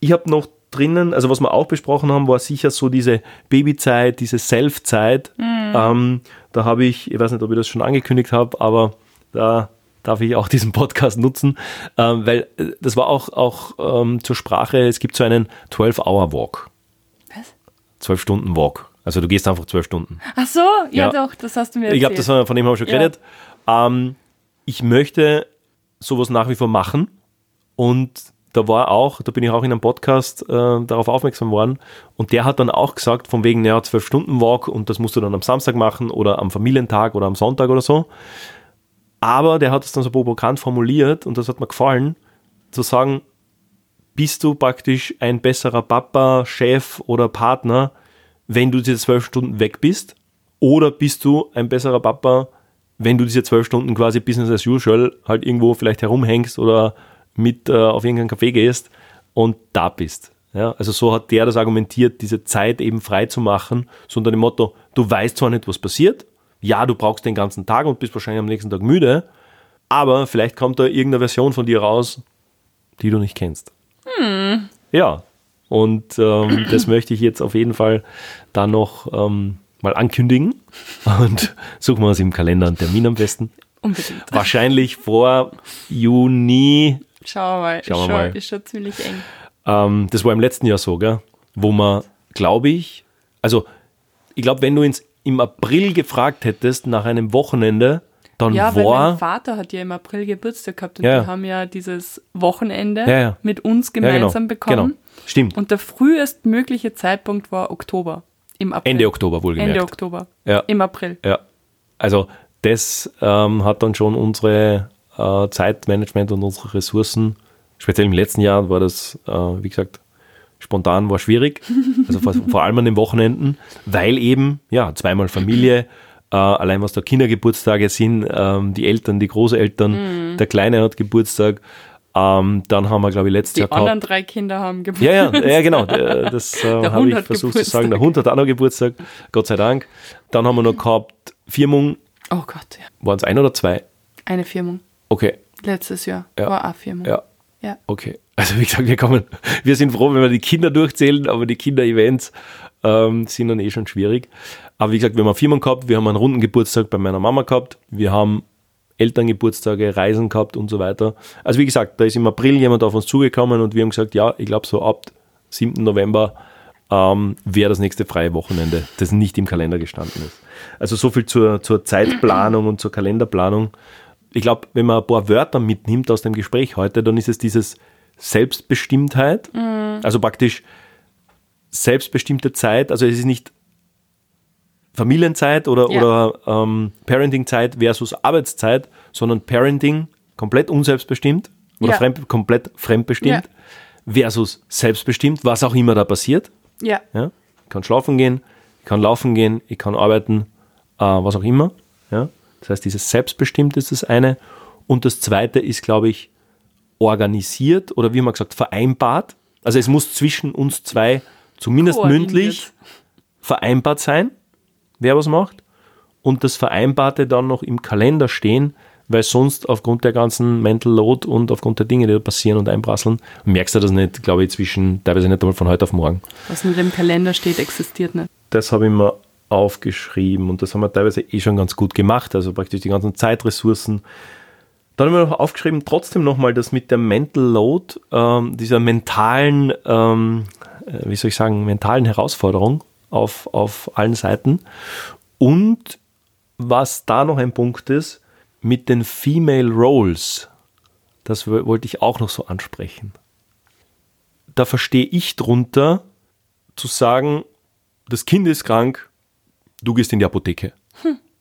Ich habe noch drinnen, also was wir auch besprochen haben, war sicher so diese Babyzeit, diese Self-Zeit. Mhm. Ähm, da habe ich, ich weiß nicht, ob ich das schon angekündigt habe, aber da darf ich auch diesen Podcast nutzen, ähm, weil äh, das war auch, auch ähm, zur Sprache, es gibt so einen 12-Hour-Walk. Was? 12-Stunden-Walk. Also du gehst einfach 12 Stunden. Ach so, ja, Ja. doch, das hast du mir erzählt. Ich glaube, das von dem haben wir schon Ja. geredet. Ähm, ich möchte sowas nach wie vor machen und da war auch, da bin ich auch in einem Podcast äh, darauf aufmerksam worden und der hat dann auch gesagt, von wegen, ja, 12 Stunden Walk und das musst du dann am Samstag machen oder am Familientag oder am Sonntag oder so. Aber der hat es dann so provokant formuliert und das hat mir gefallen, zu sagen, bist du praktisch ein besserer Papa, Chef oder Partner, wenn du diese zwölf Stunden weg bist? Oder bist du ein besserer Papa, wenn du diese zwölf Stunden quasi Business as usual halt irgendwo vielleicht herumhängst oder mit äh, auf irgendeinen Café gehst und da bist? Ja, also so hat der das argumentiert, diese Zeit eben frei zu machen, so unter dem Motto, du weißt zwar nicht, was passiert, ja, du brauchst den ganzen Tag und bist wahrscheinlich am nächsten Tag müde, aber vielleicht kommt da irgendeine Version von dir raus, die du nicht kennst. Ja, und ähm, das möchte ich jetzt auf jeden Fall dann noch ähm, mal ankündigen und suchen wir uns im Kalender einen Termin am besten. Unbedingt. Wahrscheinlich vor Juni, Schauen wir mal. Schauen wir ist, schon, mal. ist schon ziemlich eng. ähm, das war im letzten Jahr so, gell? wo man, glaube ich, also ich glaube, wenn du ins, im April gefragt hättest nach einem Wochenende, dann Ja, weil mein war, Vater hat ja im April Geburtstag gehabt und Ja, ja. wir haben ja dieses Wochenende Ja, ja. mit uns ja, genau, gemeinsam bekommen. genau, stimmt, Und der frühestmögliche Zeitpunkt war Oktober. Im April. Ende Oktober wohlgemerkt. Ende Oktober. Ja. Im April. Ja, also das ähm, hat dann schon unsere äh, Zeitmanagement und unsere Ressourcen, speziell im letzten Jahr war das, äh, wie gesagt, spontan war schwierig, also vor, vor allem an den Wochenenden, weil eben, ja, zweimal Familie, äh, allein was da Kindergeburtstage sind, ähm, die Eltern, die Großeltern, der Kleine hat Geburtstag, ähm, dann haben wir, glaube ich, letztes Die Jahr anderen gehabt, drei Kinder haben Geburtstag. ja, ja, ja, genau. Das äh, habe ich versucht zu sagen. Geburtstag. Der Hund hat auch noch Geburtstag, Gott sei Dank. Dann haben wir noch gehabt Firmung. Oh Gott, ja. Waren es ein oder zwei? Eine Firmung. Okay, Letztes Jahr Ja. war auch Firmung. ja, Ja. okay. Also wie gesagt, wir kommen, wir sind froh, wenn wir die Kinder durchzählen, aber die Kinder-Events ähm, sind dann eh schon schwierig. Aber wie gesagt, wir haben Firmen gehabt, wir haben einen runden Geburtstag bei meiner Mama gehabt, wir haben Elterngeburtstage, Reisen gehabt und so weiter. Also wie gesagt, da ist im April jemand auf uns zugekommen und wir haben gesagt, ja, ich glaube so ab 7. November ähm, wäre das nächste freie Wochenende, das nicht im Kalender gestanden ist. Also so viel zur, zur Zeitplanung und zur Kalenderplanung. Ich glaube, wenn man ein paar Wörter mitnimmt aus dem Gespräch heute, dann ist es dieses Selbstbestimmtheit, also praktisch selbstbestimmte Zeit, also es ist nicht Familienzeit oder, Ja. oder ähm, Parenting-Zeit versus Arbeitszeit, sondern Parenting komplett unselbstbestimmt oder Ja. fremd, komplett fremdbestimmt versus selbstbestimmt, was auch immer da passiert. Ja. Ja? Ich kann schlafen gehen, ich kann laufen gehen, ich kann arbeiten, äh, was auch immer. Ja? Das heißt, dieses Selbstbestimmt ist das eine. Und das zweite ist, glaube ich, organisiert oder wie man gesagt, vereinbart. Also es muss zwischen uns zwei zumindest mündlich vereinbart sein, wer was macht. Und das Vereinbarte dann noch im Kalender stehen, weil sonst aufgrund der ganzen Mental Load und aufgrund der Dinge, die da passieren und einprasseln, merkst du das nicht, glaube ich, zwischen, teilweise nicht einmal von heute auf morgen. Was mit dem Kalender steht, existiert nicht. Das habe ich mir aufgeschrieben und das haben wir teilweise eh schon ganz gut gemacht, also praktisch die ganzen Zeitressourcen. Dann haben wir noch aufgeschrieben, trotzdem nochmal das mit der Mental Load, ähm, dieser mentalen, ähm, äh, wie soll ich sagen, mentalen Herausforderung auf, auf allen Seiten. Und was da noch ein Punkt ist, mit den Female Roles, das wo- wollte ich auch noch so ansprechen. Da verstehe ich drunter, zu sagen, das Kind ist krank, du gehst in die Apotheke.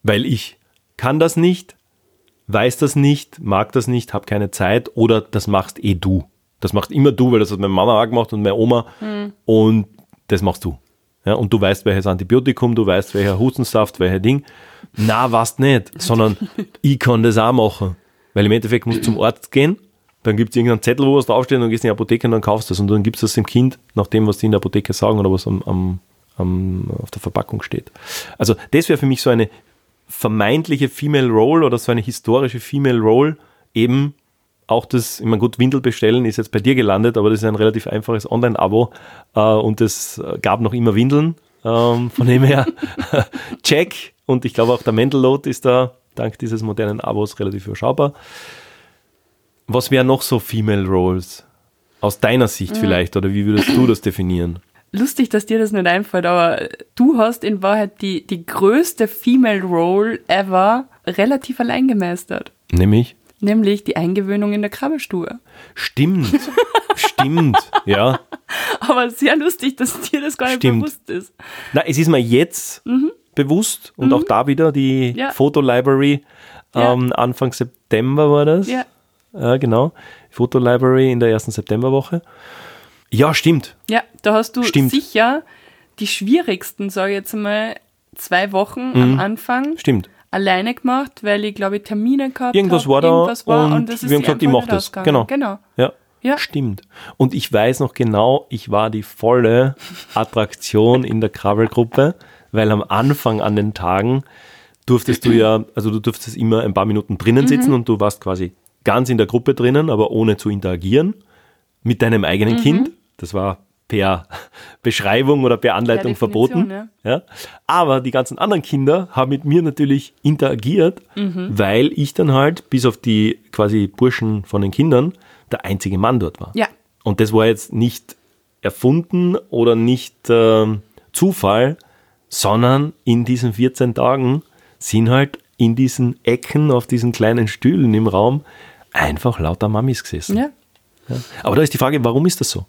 Weil ich kann das nicht, weiß das nicht, mag das nicht, habe keine Zeit oder das machst eh du. Das macht immer du, weil das hat meine Mama auch gemacht und meine Oma und das machst du. Ja, und du weißt, welches Antibiotikum, du weißt, welcher Hustensaft, welcher Ding. Na, weißt nicht, sondern ich kann das auch machen. Weil im Endeffekt musst du zum Arzt gehen, dann gibt es irgendeinen Zettel, wo was draufsteht, und dann gehst du in die Apotheke und dann kaufst du das. Und dann gibst du das dem Kind, nach dem, was die in der Apotheke sagen oder was am, am, am, auf der Verpackung steht. Also das wäre für mich so eine vermeintliche Female Role oder so eine historische Female Role, eben auch das, ich meine, gut, Windel bestellen ist jetzt bei dir gelandet, aber das ist ein relativ einfaches Online-Abo äh, und es äh, gab noch immer Windeln. Ähm, von dem her, check. Und ich glaube auch der Mental Load ist da dank dieses modernen Abos relativ überschaubar. Was wären noch so Female Roles? Aus deiner Sicht vielleicht, oder wie würdest du das definieren? Lustig, dass dir das nicht einfällt, aber du hast in Wahrheit die, die größte Female Role ever relativ allein gemeistert. Nämlich? Nämlich die Eingewöhnung in der Krabbelstube. Stimmt, stimmt, ja. Aber sehr lustig, dass dir das gar nicht Stimmt. bewusst ist. Na, es ist mir jetzt bewusst und auch da wieder die Mhm. Ja. Fotolibrary. Ja. Ähm, Anfang September war das. Ja. Ja, genau. Fotolibrary in der ersten Septemberwoche. Ja, stimmt. Ja, da hast du Stimmt. sicher die schwierigsten, sage ich jetzt mal, zwei Wochen Mhm. am Anfang Stimmt. alleine gemacht, weil ich glaube ich Termine gehabt Irgendwas hab, war da irgendwas war und und das ist wir haben gesagt, ich einfach mach nicht das. ausgegangen. Genau. genau. Ja. Ja. Stimmt. Und ich weiß noch genau, ich war die volle Attraktion in der Krabbelgruppe, weil am Anfang an den Tagen durftest du ja, also du durftest immer ein paar Minuten Mhm. drinnen sitzen und du warst quasi ganz in der Gruppe drinnen, aber ohne zu interagieren mit deinem eigenen Mhm. Kind. Das war per Beschreibung oder per Anleitung Per verboten. Ja. Ja. Aber die ganzen anderen Kinder haben mit mir natürlich interagiert, Mhm. weil ich dann halt, bis auf die quasi Burschen von den Kindern, der einzige Mann dort war. Ja. Und das war jetzt nicht erfunden oder nicht ähm, Zufall, sondern in diesen 14 Tagen sind halt in diesen Ecken auf diesen kleinen Stühlen im Raum einfach lauter Mamis gesessen. Ja. Aber da ist die Frage, warum ist das so?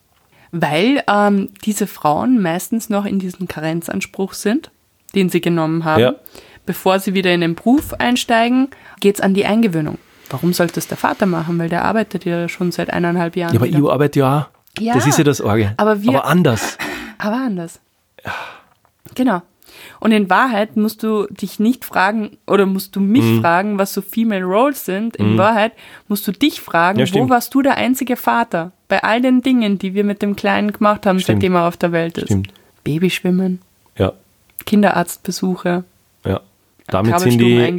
Weil ähm, diese Frauen meistens noch in diesem Karenzanspruch sind, den sie genommen haben. Ja. Bevor sie wieder in den Beruf einsteigen, geht es an die Eingewöhnung. Warum sollte es der Vater machen? Weil der arbeitet ja schon seit eineinhalb Jahren. Ja, aber wieder. ich arbeite ja auch. Ja. Das ist ja das Orge. Aber wir- aber anders. Aber anders. Genau. Und in Wahrheit musst du dich nicht fragen oder musst du mich Mhm. fragen, was so Female Roles sind. In Wahrheit musst du dich fragen, Ja, wo warst du der einzige Vater? Bei all den Dingen, die wir mit dem Kleinen gemacht haben, Stimmt. seitdem er auf der Welt ist. Stimmt. Babyschwimmen, Ja, Kinderarztbesuche, ja. Damit sind die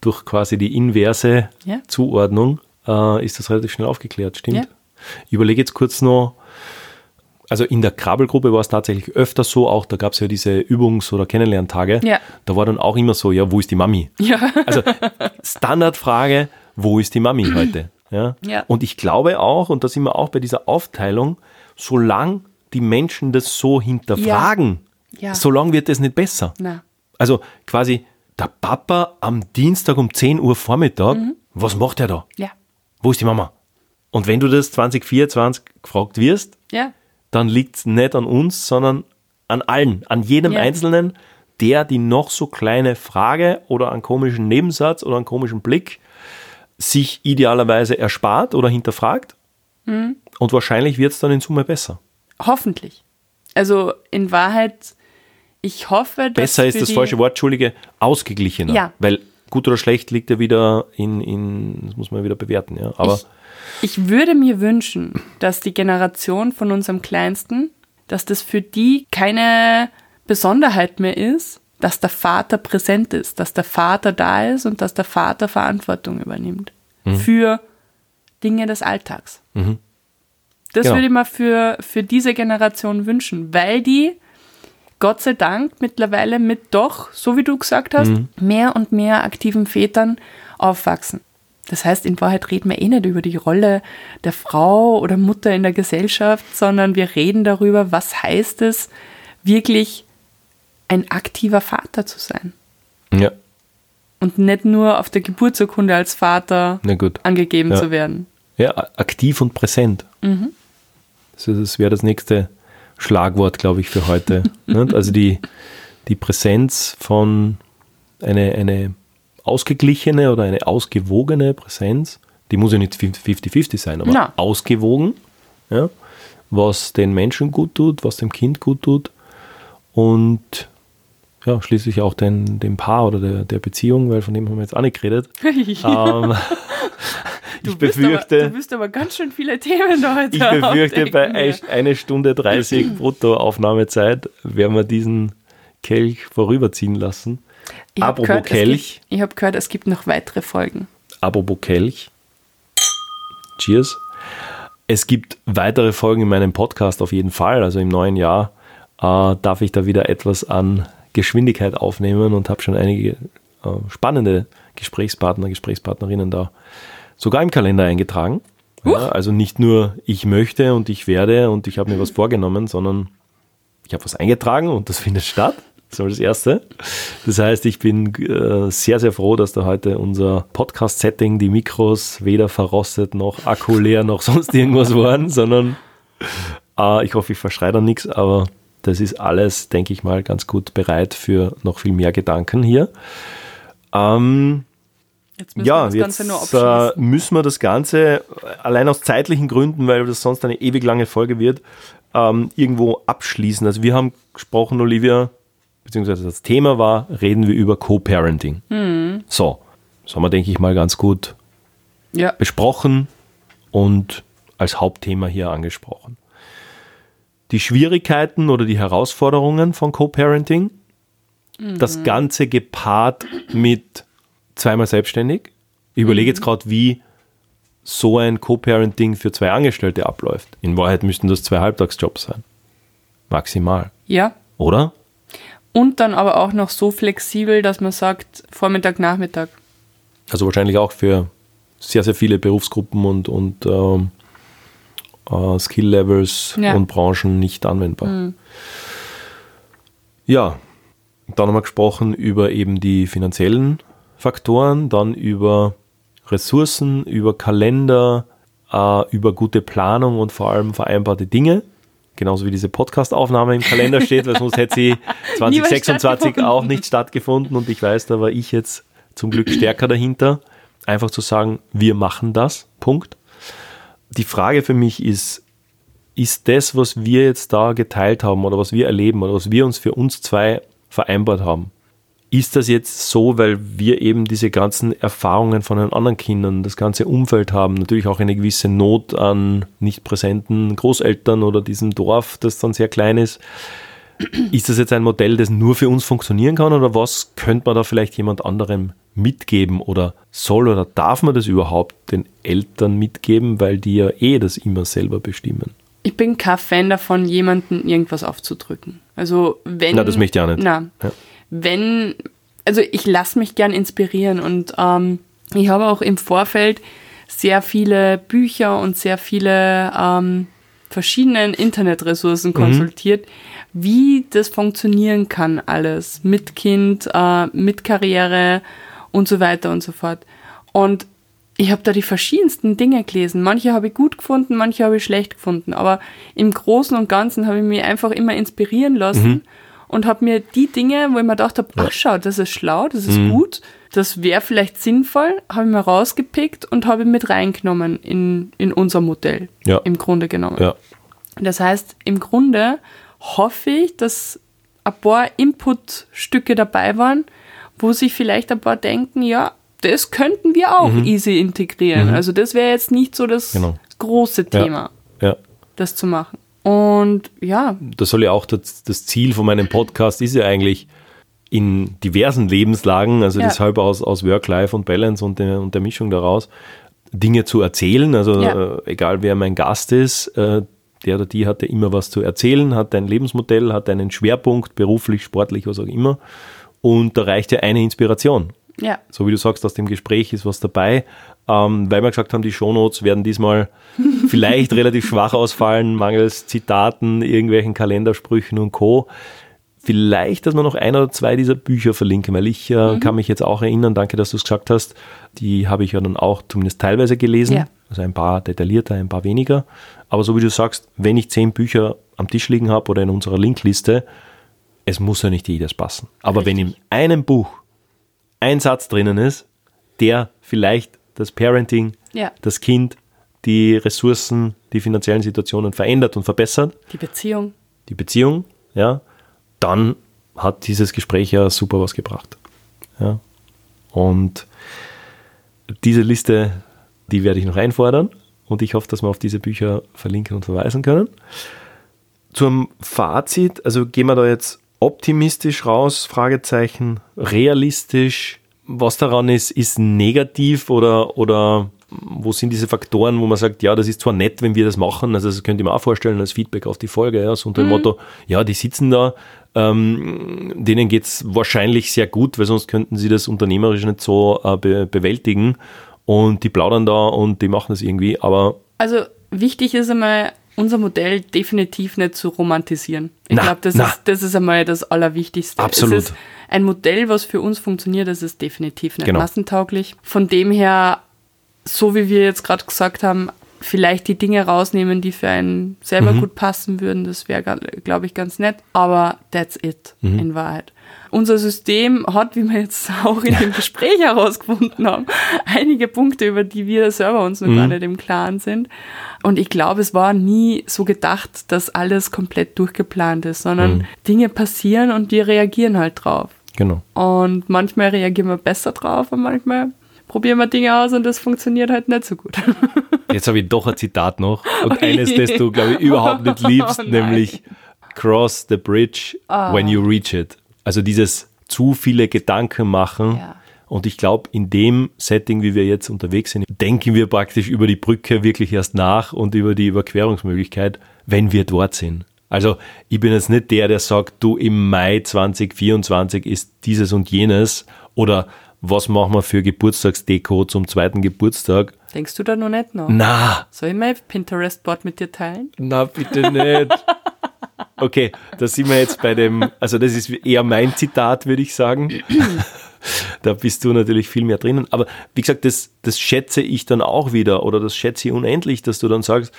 durch quasi die inverse Ja. Zuordnung äh, ist das relativ schnell aufgeklärt, stimmt. Ja. Ich überlege jetzt kurz noch, also in der Krabbelgruppe war es tatsächlich öfter so, auch da gab es ja diese Übungs- oder Kennenlerntage. Ja. Da war dann auch immer so, ja, wo ist die Mami? Ja. Also Standardfrage, wo ist die Mami heute? Ja? Ja. Und ich glaube auch, und da sind wir auch bei dieser Aufteilung, solange die Menschen das so hinterfragen, Ja. solange wird es nicht besser. Na. Also quasi der Papa am Dienstag um 10 Uhr Vormittag, Mhm. was macht er da? Ja. Wo ist die Mama? Und wenn du das 2024 gefragt wirst, Ja. dann liegt es nicht an uns, sondern an allen, an jedem Ja. Einzelnen, der die noch so kleine Frage oder einen komischen Nebensatz oder einen komischen Blick sich idealerweise erspart oder hinterfragt. Mhm. Und wahrscheinlich wird es dann in Summe besser. Hoffentlich. Also in Wahrheit, ich hoffe, dass Besser ist das falsche Wort, Entschuldige, ausgeglichener. Ja. Weil gut oder schlecht liegt ja wieder in, in das muss man wieder bewerten, ja. Aber Ich, ich würde mir wünschen, dass die Generation von unserem Kleinsten, dass das für die keine Besonderheit mehr ist, dass der Vater präsent ist, dass der Vater da ist und dass der Vater Verantwortung übernimmt Mhm. für Dinge des Alltags. Das Genau. würde ich mir für, für diese Generation wünschen, weil die Gott sei Dank mittlerweile mit doch, so wie du gesagt hast, Mhm. mehr und mehr aktiven Vätern aufwachsen. Das heißt, in Wahrheit reden wir eh nicht über die Rolle der Frau oder Mutter in der Gesellschaft, sondern wir reden darüber, was heißt es, wirklich ein aktiver Vater zu sein. ja, Und nicht nur auf der Geburtsurkunde als Vater angegeben Ja. zu werden. Ja, aktiv und präsent. Mhm. Das, ist- das wäre das nächste Schlagwort, glaube ich, für heute. Also die, die Präsenz von eine, eine ausgeglichene oder eine ausgewogene Präsenz, die muss ja nicht 50-50 sein, aber Na. ausgewogen, ja, was den Menschen gut tut, was dem Kind gut tut und ja, schließlich auch den, dem Paar oder der, der Beziehung, weil von dem haben wir jetzt auch nicht geredet. ähm, Du ich bist befürchte, Aber, du bist aber ganz schön viele Themen da heute. ich befürchte, bei ein- eine Stunde 30 Bruttoaufnahmezeit werden wir diesen Kelch vorüberziehen lassen. Ich Apropos gehört, Kelch, Gibt, ich habe gehört, es gibt noch weitere Folgen. apropos Kelch. Cheers. Es gibt weitere Folgen in meinem Podcast auf jeden Fall. Also im neuen Jahr äh, darf ich da wieder etwas an Geschwindigkeit aufnehmen und habe schon einige äh, spannende Gesprächspartner, Gesprächspartnerinnen da sogar im Kalender eingetragen. Ja, also nicht nur ich möchte und ich werde und ich habe mir was vorgenommen, sondern ich habe was eingetragen und das findet statt. Das war das Erste. Das heißt, ich bin äh, sehr, sehr froh, dass da heute unser Podcast-Setting, die Mikros weder verrostet noch Akku leer noch sonst irgendwas waren, sondern äh, ich hoffe, ich verschreie da nichts, aber das ist alles, denke ich mal, ganz gut bereit für noch viel mehr Gedanken hier. Ähm, Jetzt müssen ja, wir das jetzt äh, müssen wir das Ganze allein aus zeitlichen Gründen, weil das sonst eine ewig lange Folge wird, ähm, irgendwo abschließen. Also wir haben gesprochen, Olivia, beziehungsweise das Thema war, reden wir über Co-Parenting. Mhm. So, das haben wir, denke ich mal, ganz gut ja. besprochen und als Hauptthema hier angesprochen. Die Schwierigkeiten oder die Herausforderungen von Co-Parenting, mhm. das Ganze gepaart mit zweimal selbstständig. Ich überlege jetzt mhm. gerade, wie so ein Co-Parenting für zwei Angestellte abläuft. In Wahrheit müssten das zwei Halbtagsjobs sein. Maximal. Ja. Oder? Und dann aber auch noch so flexibel, dass man sagt, Vormittag, Nachmittag. Also wahrscheinlich auch für sehr, sehr viele Berufsgruppen und, und ähm, äh, Skill-Levels ja. und Branchen nicht anwendbar. Mhm. Ja, dann haben wir gesprochen über eben die finanziellen Faktoren, dann über Ressourcen, über Kalender, äh, über gute Planung und vor allem vereinbarte Dinge. Genauso wie diese Podcast-Aufnahme im Kalender steht, weil sonst hätte sie 2026 auch nicht stattgefunden. Und ich weiß, da war ich jetzt zum Glück stärker dahinter. Einfach zu sagen, wir machen das. Punkt. Die Frage für mich ist, ist das, was wir jetzt da geteilt haben oder was wir erleben oder was wir uns für uns zwei vereinbart haben, ist das jetzt so, weil wir eben diese ganzen Erfahrungen von den anderen Kindern, das ganze Umfeld haben, natürlich auch eine gewisse Not an nicht präsenten Großeltern oder diesem Dorf, das dann sehr klein ist. Ist das jetzt ein Modell, das nur für uns funktionieren kann oder was könnte man da vielleicht jemand anderem mitgeben oder soll oder darf man das überhaupt den Eltern mitgeben, weil die ja eh das immer selber bestimmen? Ich bin kein Fan davon, jemanden irgendwas aufzudrücken. Also wenn. Na, das möchte ich auch nicht. Na, ja wenn, also ich lasse mich gern inspirieren und ähm, ich habe auch im Vorfeld sehr viele Bücher und sehr viele ähm, verschiedene Internetressourcen mhm. konsultiert, wie das funktionieren kann alles mit Kind, äh, mit Karriere und so weiter und so fort. Und ich habe da die verschiedensten Dinge gelesen. Manche habe ich gut gefunden, manche habe ich schlecht gefunden. Aber im Großen und Ganzen habe ich mich einfach immer inspirieren lassen. Mhm und habe mir die Dinge, wo ich mir gedacht habe, ach schau, das ist schlau, das ist mhm. gut, das wäre vielleicht sinnvoll, habe ich mir rausgepickt und habe mit reingenommen in, in unser Modell. Ja. Im Grunde genommen. Ja. Das heißt, im Grunde hoffe ich, dass ein paar Inputstücke dabei waren, wo sich vielleicht ein paar denken, ja, das könnten wir auch mhm. easy integrieren. Mhm. Also das wäre jetzt nicht so das genau. große Thema, ja. Das zu machen. Und ja. Das soll ja auch das, das, Ziel von meinem Podcast ist ja eigentlich in diversen Lebenslagen, also ja. deshalb aus, aus Work-Life und Balance und der, und der Mischung daraus, Dinge zu erzählen. Also ja. äh, egal wer mein Gast ist, äh, der oder die hat ja immer was zu erzählen, hat ein Lebensmodell, hat einen Schwerpunkt, beruflich, sportlich, was auch immer. Und da reicht ja eine Inspiration. Ja. So wie du sagst, aus dem Gespräch ist was dabei, ähm, weil wir gesagt haben, die Shownotes werden diesmal vielleicht relativ schwach ausfallen, mangels Zitaten, irgendwelchen Kalendersprüchen und Co. Vielleicht, dass wir noch ein oder zwei dieser Bücher verlinken, weil ich äh, mhm. kann mich jetzt auch erinnern, danke, dass du es gesagt hast, die habe ich ja dann auch zumindest teilweise gelesen, ja. also ein paar detaillierter, ein paar weniger. Aber so wie du sagst, wenn ich zehn Bücher am Tisch liegen habe oder in unserer Linkliste, es muss ja nicht jedes passen. Aber Richtig. wenn in einem Buch ein Satz drinnen ist, der vielleicht das Parenting, ja. das Kind, die Ressourcen, die finanziellen Situationen verändert und verbessert. Die Beziehung. Die Beziehung, ja. Dann hat dieses Gespräch ja super was gebracht. Ja. Und diese Liste, die werde ich noch einfordern und ich hoffe, dass wir auf diese Bücher verlinken und verweisen können. Zum Fazit, also gehen wir da jetzt optimistisch raus, Fragezeichen, realistisch, was daran ist, ist negativ oder, oder wo sind diese Faktoren, wo man sagt, ja, das ist zwar nett, wenn wir das machen, also das könnte ich mir auch vorstellen als Feedback auf die Folge, ja, so unter dem Motto, ja, die sitzen da, ähm, denen geht es wahrscheinlich sehr gut, weil sonst könnten sie das unternehmerisch nicht so äh, be bewältigen und die plaudern da und die machen das irgendwie, aber... Also wichtig ist einmal, unser Modell definitiv nicht zu romantisieren. Ich glaube, das, na. ist, das ist einmal das Allerwichtigste. Absolut. Ein Modell, was für uns funktioniert, das ist definitiv nicht Genau. massentauglich. Von dem her, so wie wir jetzt gerade gesagt haben, vielleicht die Dinge rausnehmen, die für einen selber Mhm. gut passen würden, das wäre, glaube ich, ganz nett. Aber that's it Mhm. in Wahrheit. Unser System hat, wie wir jetzt auch in dem Gespräch herausgefunden haben, einige Punkte, über die wir selber uns noch Mhm. gar nicht im Klaren sind. Und ich glaube, es war nie so gedacht, dass alles komplett durchgeplant ist, sondern Mhm. Dinge passieren und wir reagieren halt drauf. Genau. Und manchmal reagieren wir besser drauf und manchmal probieren wir Dinge aus und das funktioniert halt nicht so gut. Jetzt habe ich doch ein Zitat noch und eines, das du, glaube ich, überhaupt nicht liebst, Oh nämlich Cross the bridge when you reach it. Also dieses zu viele Gedanken machen. Ja. Und ich glaube, in dem Setting, wie wir jetzt unterwegs sind, denken wir praktisch über die Brücke wirklich erst nach und über die Überquerungsmöglichkeit, wenn wir dort sind. Also ich bin jetzt nicht der, der sagt, du im Mai 2024 ist dieses und jenes oder was machen wir für Geburtstagsdeko zum zweiten Geburtstag. Denkst du da noch nicht nach? Na, Soll ich mein Pinterest-Board mit dir teilen? na, bitte nicht. Okay, da sind wir jetzt bei dem, also das ist eher mein Zitat, würde ich sagen. Da bist du natürlich viel mehr drinnen. Aber wie gesagt, das, das schätze ich dann auch wieder oder das schätze ich unendlich, dass du dann sagst,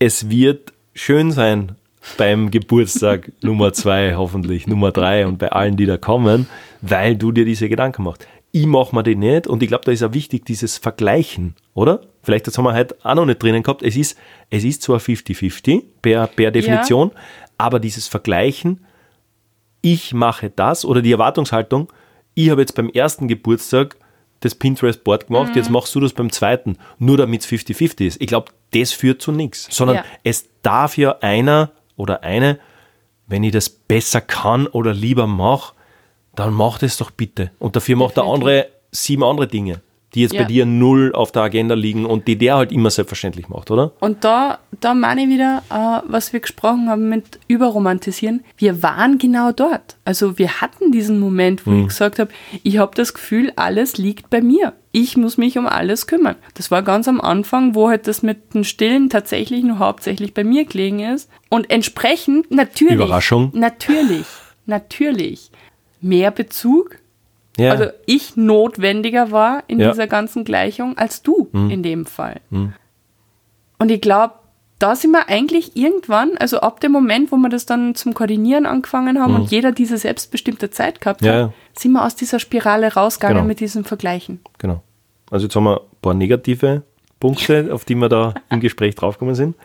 es wird schön sein beim Geburtstag Nummer zwei, hoffentlich Nummer drei und bei allen, die da kommen, weil du dir diese Gedanken machst. Ich mache mir die nicht und ich glaube, da ist auch wichtig dieses Vergleichen, oder? Vielleicht, das haben wir heute auch noch nicht drinnen gehabt. Es ist, es ist zwar 50-50 per, per Definition, aber dieses Vergleichen, ich mache das oder die Erwartungshaltung, ich habe jetzt beim ersten Geburtstag das Pinterest-Board gemacht, Mhm. jetzt machst du das beim zweiten, nur damit es 50-50 ist. Ich glaube, das führt zu nichts, sondern Ja. es darf ja einer oder eine, wenn ich das besser kann oder lieber mache, dann mach das doch bitte. Und dafür macht der Definitiv. andere sieben andere Dinge, die jetzt Ja. bei dir null auf der Agenda liegen und die der halt immer selbstverständlich macht, oder? Und da, da meine ich wieder, äh, was wir gesprochen haben mit Überromantisieren. Wir waren genau dort. Also wir hatten diesen Moment, wo ich gesagt habe, ich habe das Gefühl, alles liegt bei mir. Ich muss mich um alles kümmern. Das war ganz am Anfang, wo halt das mit dem Stillen tatsächlich nur hauptsächlich bei mir gelegen ist. Und entsprechend natürlich. Überraschung. Natürlich, natürlich. Mehr Bezug Ja. also ich notwendiger war in Ja. Mhm. dieser ganzen Gleichung als du in dem Fall. Und ich glaube, da sind wir eigentlich irgendwann, also ab dem Moment, wo wir das dann zum Koordinieren angefangen haben und jeder diese selbstbestimmte Zeit gehabt Mhm. Ja, ja. hat, sind wir aus dieser Spirale rausgegangen Genau. mit diesem Vergleichen. Genau. Also jetzt haben wir ein paar negative Punkte, auf die wir da im Gespräch draufgekommen sind.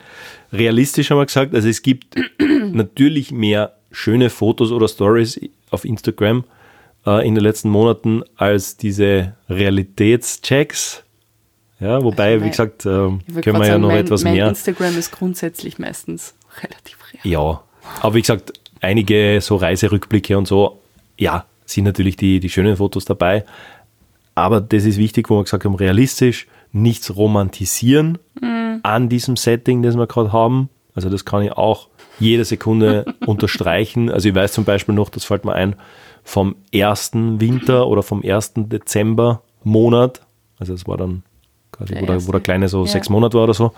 Realistisch haben wir gesagt, also es gibt natürlich mehr schöne Fotos oder Stories auf Instagram äh, in den letzten Monaten als diese Realitätschecks. Ja, wobei, Also wie gesagt, würd können wir ja sagen, noch mein, etwas mein mehr. Instagram ist grundsätzlich meistens relativ real. Ja, aber wie gesagt, einige so Reiserückblicke und so, ja, sind natürlich die, die schönen Fotos dabei. Aber das ist wichtig, wo wir gesagt haben, realistisch, nichts romantisieren an diesem Setting, das wir gerade haben. Also das kann ich auch jede Sekunde unterstreichen. Also ich weiß zum Beispiel noch, das fällt mir ein, vom ersten Winter oder vom ersten Dezember-Monat, also es war dann quasi, Der wo der, wo der Kleine so Ja. sechs Monate war oder so,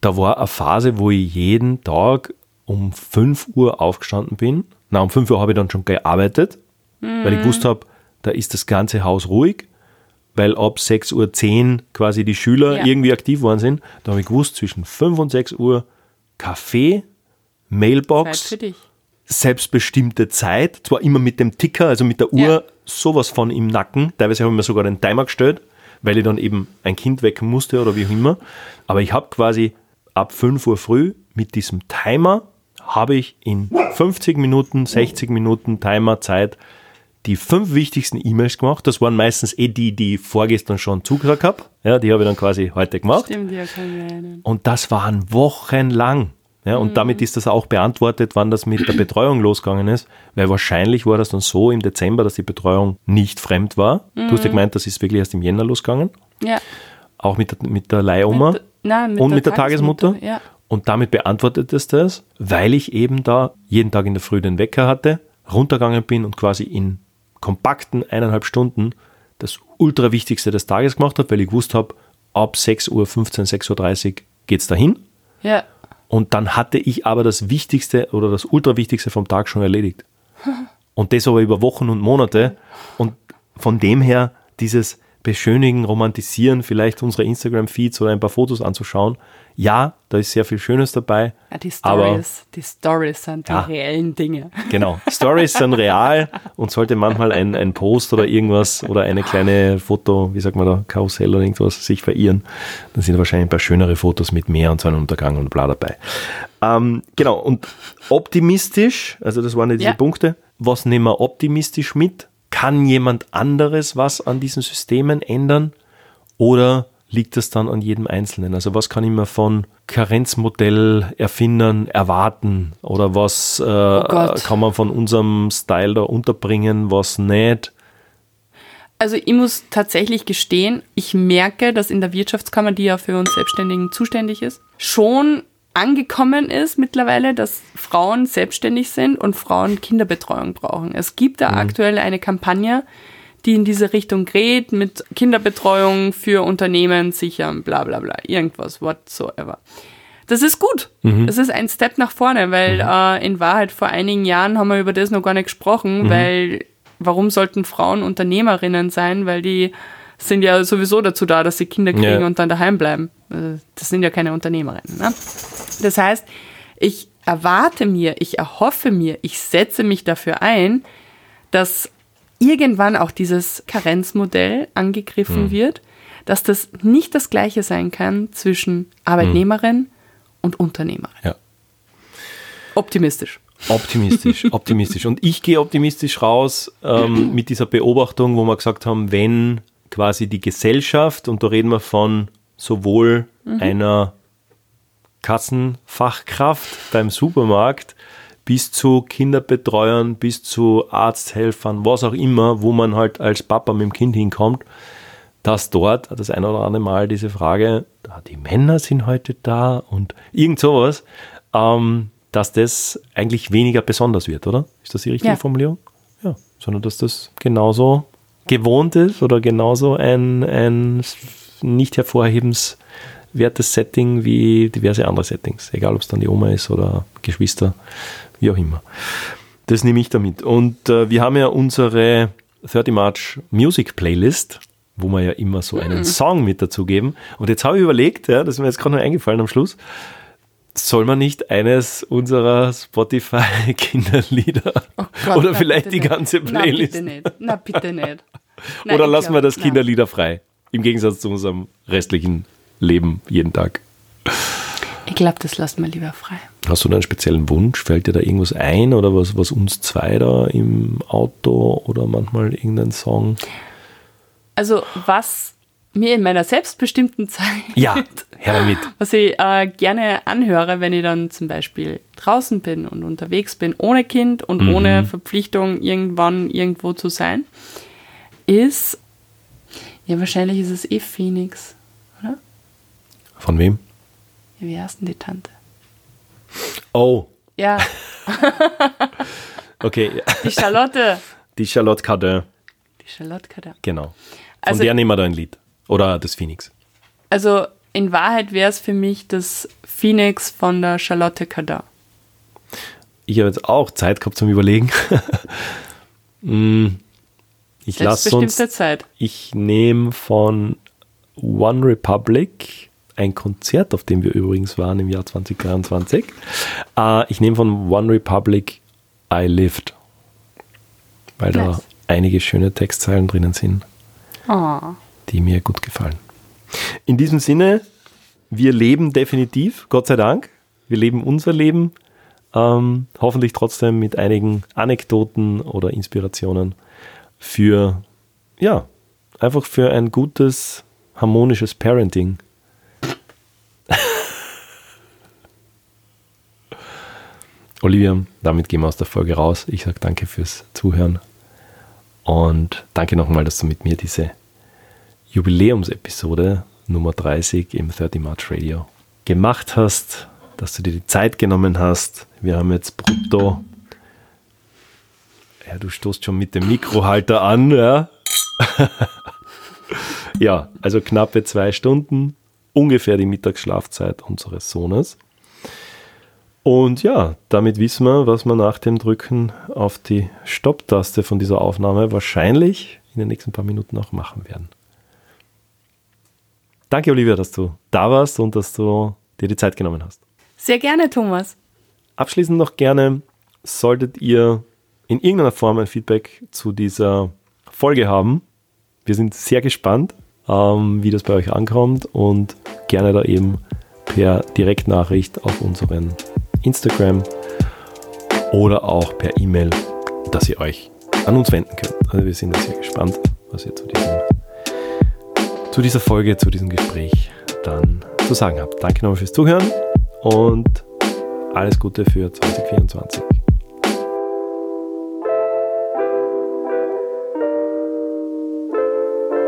da war eine Phase, wo ich jeden Tag um 5 Uhr aufgestanden bin. Na, um 5 Uhr habe ich dann schon gearbeitet, weil ich gewusst habe, da ist das ganze Haus ruhig, weil ab 6.10 Uhr quasi die Schüler Ja. irgendwie aktiv worden sind. Da habe ich gewusst, zwischen 5 und 6 Uhr Kaffee, Zeit Mailbox, für dich. Selbstbestimmte Zeit, zwar immer mit dem Ticker, also mit der Uhr, Ja. sowas von im Nacken. Teilweise habe ich mir sogar den Timer gestellt, weil ich dann eben ein Kind wecken musste oder wie auch immer. Aber ich habe quasi ab 5 Uhr früh mit diesem Timer, habe ich in 50 Minuten, 60 Minuten Timerzeit die fünf wichtigsten E-Mails gemacht. Das waren meistens eh die, die ich vorgestern schon zugesagt habe. Ja, die habe ich dann quasi heute gemacht. Stimmt, ja, kann ich erinnern. Und das waren wochenlang. Ja, und damit ist das auch beantwortet, wann das mit der Betreuung losgegangen ist, weil wahrscheinlich war das dann so im Dezember, dass die Betreuung nicht fremd war. Du hast ja gemeint, das ist wirklich erst im Jänner losgegangen. Ja, auch mit, der- mit der Leihoma Mit- nein, mit und der mit der Tagesmutter. Tagesmutter, ja. Und damit beantwortet es das, weil ich eben da jeden Tag in der Früh den Wecker hatte, runtergegangen bin und quasi in kompakten eineinhalb Stunden das ultra Wichtigste des Tages gemacht habe, weil ich gewusst habe, ab 6.15 Uhr, 6.30 Uhr geht es dahin. Ja. Und dann hatte ich aber das Wichtigste oder das ultra Wichtigste vom Tag schon erledigt. Und das aber über Wochen und Monate. Und von dem her dieses Beschönigen, Romantisieren, vielleicht unsere Instagram-Feeds oder ein paar Fotos anzuschauen. Ja, da ist sehr viel Schönes dabei. ja die Stories, die Stories sind die Ja. reellen Dinge. Genau. Stories sind real und sollte manchmal ein, ein Post oder irgendwas oder eine kleine Foto, wie sagt man da, Karussell oder irgendwas sich verirren, dann sind wahrscheinlich ein paar schönere Fotos mit Meer und Sonnenuntergang und bla dabei. Ähm, genau. Und optimistisch, also das waren ja diese Ja. Punkte. Was nehmen wir optimistisch mit? Kann jemand anderes was an diesen Systemen ändern? Oder liegt das dann an jedem Einzelnen? Also was kann ich mir von Karenzmodell Erfindern erwarten? Oder was äh, Gott. kann man von unserem Style da unterbringen, was nicht? Also ich muss tatsächlich gestehen, ich merke, dass in der Wirtschaftskammer, die ja für uns Selbstständigen zuständig ist, schon angekommen ist mittlerweile, dass Frauen selbstständig sind und Frauen Kinderbetreuung brauchen. Es gibt da aktuell eine Kampagne, die in diese Richtung geht, mit Kinderbetreuung für Unternehmen sichern, bla bla bla, irgendwas, whatsoever. Das ist gut. Das ist ein Step nach vorne, weil äh, in Wahrheit vor einigen Jahren haben wir über das noch gar nicht gesprochen, weil warum sollten Frauen Unternehmerinnen sein? Weil die sind ja sowieso dazu da, dass sie Kinder kriegen Ja. und dann daheim bleiben. Äh, Das sind ja keine Unternehmerinnen. Ne? Das heißt, ich erwarte mir, ich erhoffe mir, ich setze mich dafür ein, dass irgendwann auch dieses Karenzmodell angegriffen wird, dass das nicht das gleiche sein kann zwischen Arbeitnehmerin und Unternehmerin. Ja. Optimistisch. Optimistisch, optimistisch. Und ich gehe optimistisch raus ähm, mit dieser Beobachtung, wo wir gesagt haben, wenn quasi die Gesellschaft, und da reden wir von sowohl einer Kassenfachkraft beim Supermarkt bis zu Kinderbetreuern, bis zu Arzthelfern, was auch immer, wo man halt als Papa mit dem Kind hinkommt, dass dort das ein oder andere Mal diese Frage, ah, die Männer sind heute da und irgend sowas, ähm, dass das eigentlich weniger besonders wird, oder? Ist das die richtige Ja. Formulierung? Ja, sondern dass das genauso gewohnt ist oder genauso ein, ein nicht hervorhebenswertes Setting wie diverse andere Settings, egal ob es dann die Oma ist oder Geschwister, wie auch immer. Das nehme ich damit. Und äh, wir haben ja unsere 30 March Music Playlist, wo wir ja immer so einen Song mit dazugeben. Und jetzt habe ich überlegt, ja, das ist mir jetzt gerade noch eingefallen am Schluss, soll man nicht eines unserer Spotify-Kinderlieder Oh oder vielleicht die nicht. ganze Playlist Na, bitte nicht. Na, bitte nicht. Na, oder lassen wir das. Kinderlieder frei? Im Gegensatz zu unserem restlichen Leben jeden Tag. Ich glaube, das lassen wir lieber frei. Hast du da einen speziellen Wunsch? Fällt dir da irgendwas ein oder was, was uns zwei da im Auto oder manchmal irgendein Song? Also, was mir in meiner selbstbestimmten Zeit, Ja, her was ich äh, gerne anhöre, wenn ich dann zum Beispiel draußen bin und unterwegs bin, ohne Kind und Mhm. ohne Verpflichtung, irgendwann irgendwo zu sein, ist, ja, wahrscheinlich ist es eh Phoenix. Von wem? Ja, wie heißt denn die Tante? Oh, Ja, okay. die Charlotte. Die Charlotte Cardin, Die Charlotte Kader. genau. Von Also- der nehmen wir da ein Lied. Oder das Phoenix. Also in Wahrheit wäre es für mich das Phoenix von der Charlotte Cardin. Ich habe jetzt auch Zeit gehabt zum Überlegen. Mm, ich lasse sonst Zeit. Ich nehme von One Republic ein Konzert, auf dem wir übrigens waren im Jahr 2023. Äh, ich nehme von One Republic I Lived, weil da Nice. einige schöne Textzeilen drinnen sind, Oh. die mir gut gefallen. In diesem Sinne, wir leben definitiv, Gott sei Dank. Wir leben unser Leben. Ähm, hoffentlich trotzdem mit einigen Anekdoten oder Inspirationen für, ja, einfach für ein gutes, harmonisches Parenting. Olivia, damit gehen wir aus der Folge raus. Ich sage danke fürs Zuhören und danke nochmal, dass du mit mir diese Jubiläumsepisode Nummer 30 im 30 March Radio gemacht hast, dass du dir die Zeit genommen hast. Wir haben jetzt brutto. Ja, du stoßt schon mit dem Mikrohalter an, ja. ja, also knappe zwei Stunden, ungefähr die Mittagsschlafzeit unseres Sohnes. Und ja, damit wissen wir, was wir nach dem Drücken auf die Stopptaste von dieser Aufnahme wahrscheinlich in den nächsten paar Minuten auch machen werden. Danke, Olivia, dass du da warst und dass du dir die Zeit genommen hast. Sehr gerne, Thomas. Abschließend noch gerne, solltet ihr in irgendeiner Form ein Feedback zu dieser Folge haben. Wir sind sehr gespannt, ähm, wie das bei euch ankommt und gerne da eben per Direktnachricht auf unseren Instagram oder auch per E-Mail, dass ihr euch an uns wenden könnt. Also wir sind da sehr gespannt, was ihr zu, diesem, zu dieser Folge, zu diesem Gespräch dann zu sagen habt. Danke nochmal fürs Zuhören und alles Gute für 2024.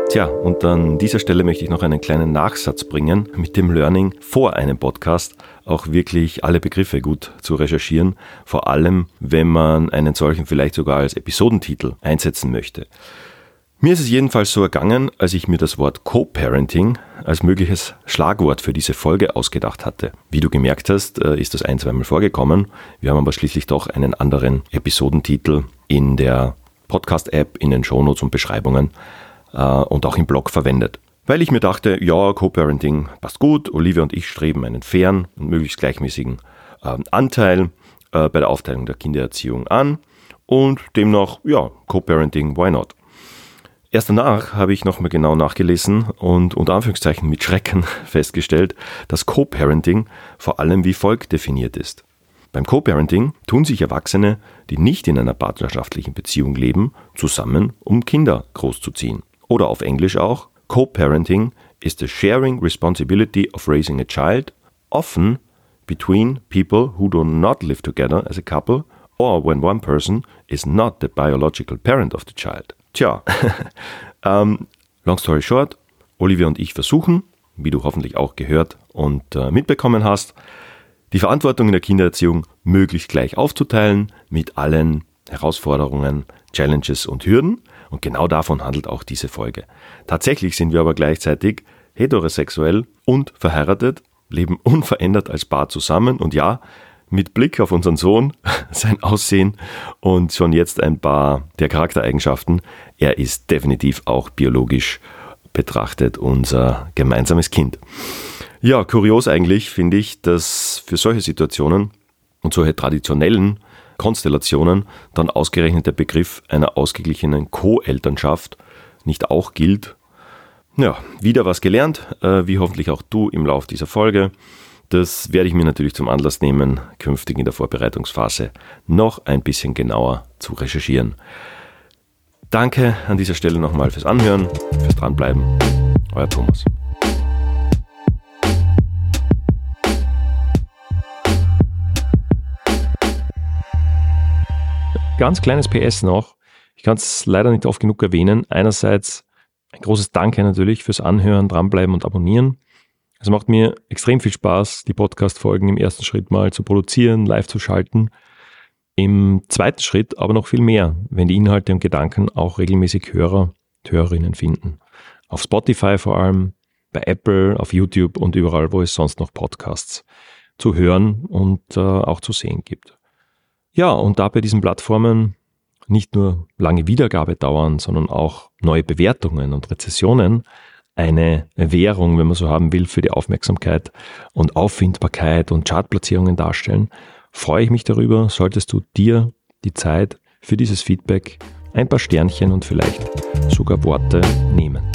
Tja, und an dieser Stelle möchte ich noch einen kleinen Nachsatz bringen mit dem Learning vor einem Podcast auch wirklich alle Begriffe gut zu recherchieren, vor allem wenn man einen solchen vielleicht sogar als Episodentitel einsetzen möchte. Mir ist es jedenfalls so ergangen, als ich mir das Wort Co-Parenting als mögliches Schlagwort für diese Folge ausgedacht hatte. Wie du gemerkt hast, äh, ist das ein, zweimal vorgekommen. Wir haben aber schließlich doch einen anderen Episodentitel in der Podcast-App, in den Shownotes und Beschreibungen äh, und auch im Blog verwendet. Weil ich mir dachte, ja, Co-Parenting passt gut, Olivia und ich streben einen fairen und möglichst gleichmäßigen äh, Anteil äh, bei der Aufteilung der Kindererziehung an und demnach, ja, Co-Parenting, why not? Erst danach habe ich nochmal genau nachgelesen und unter Anführungszeichen mit Schrecken festgestellt, dass Co-Parenting vor allem wie folgt definiert ist. Beim Co-Parenting tun sich Erwachsene, die nicht in einer partnerschaftlichen Beziehung leben, zusammen, um Kinder großzuziehen. Oder auf Englisch auch, Co-parenting is the sharing responsibility of raising a child, often between people who do not live together as a couple or when one person is not the biological parent of the child. Tja, um, long story short, Olivia und ich versuchen, wie du hoffentlich auch gehört und äh, mitbekommen hast, die Verantwortung in der Kindererziehung möglichst gleich aufzuteilen mit allen Herausforderungen, Challenges und Hürden und genau davon handelt auch diese Folge. Tatsächlich sind wir aber gleichzeitig heterosexuell und verheiratet, leben unverändert als Paar zusammen und ja, mit Blick auf unseren Sohn, sein Aussehen und schon jetzt ein paar der Charaktereigenschaften, er ist definitiv auch biologisch betrachtet unser gemeinsames Kind. Ja, kurios eigentlich finde ich, dass für solche Situationen und solche traditionellen Konstellationen dann ausgerechnet der Begriff einer ausgeglichenen Co-Elternschaft nicht auch gilt. Ja, wieder was gelernt, äh, wie hoffentlich auch du im Lauf dieser Folge. Das werde ich mir natürlich zum Anlass nehmen, künftig in der Vorbereitungsphase noch ein bisschen genauer zu recherchieren. Danke an dieser Stelle nochmal fürs Anhören, fürs Dranbleiben. Euer Thomas. Ganz kleines PS noch. Ich kann es leider nicht oft genug erwähnen. Einerseits ein großes Danke natürlich fürs Anhören, dranbleiben und abonnieren. Es macht mir extrem viel Spaß, die Podcast-Folgen im ersten Schritt mal zu produzieren, live zu schalten. Im zweiten Schritt aber noch viel mehr, wenn die Inhalte und Gedanken auch regelmäßig Hörer und Hörerinnen finden. Auf Spotify vor allem, bei Apple, auf YouTube und überall, wo es sonst noch Podcasts zu hören und äh, auch zu sehen gibt. Ja, und da bei diesen Plattformen nicht nur lange Wiedergabe dauern, sondern auch neue Bewertungen und Rezessionen eine Währung, wenn man so haben will, für die Aufmerksamkeit und Auffindbarkeit und Chartplatzierungen darstellen, freue ich mich darüber, solltest du dir die Zeit für dieses Feedback, ein paar Sternchen und vielleicht sogar Worte nehmen.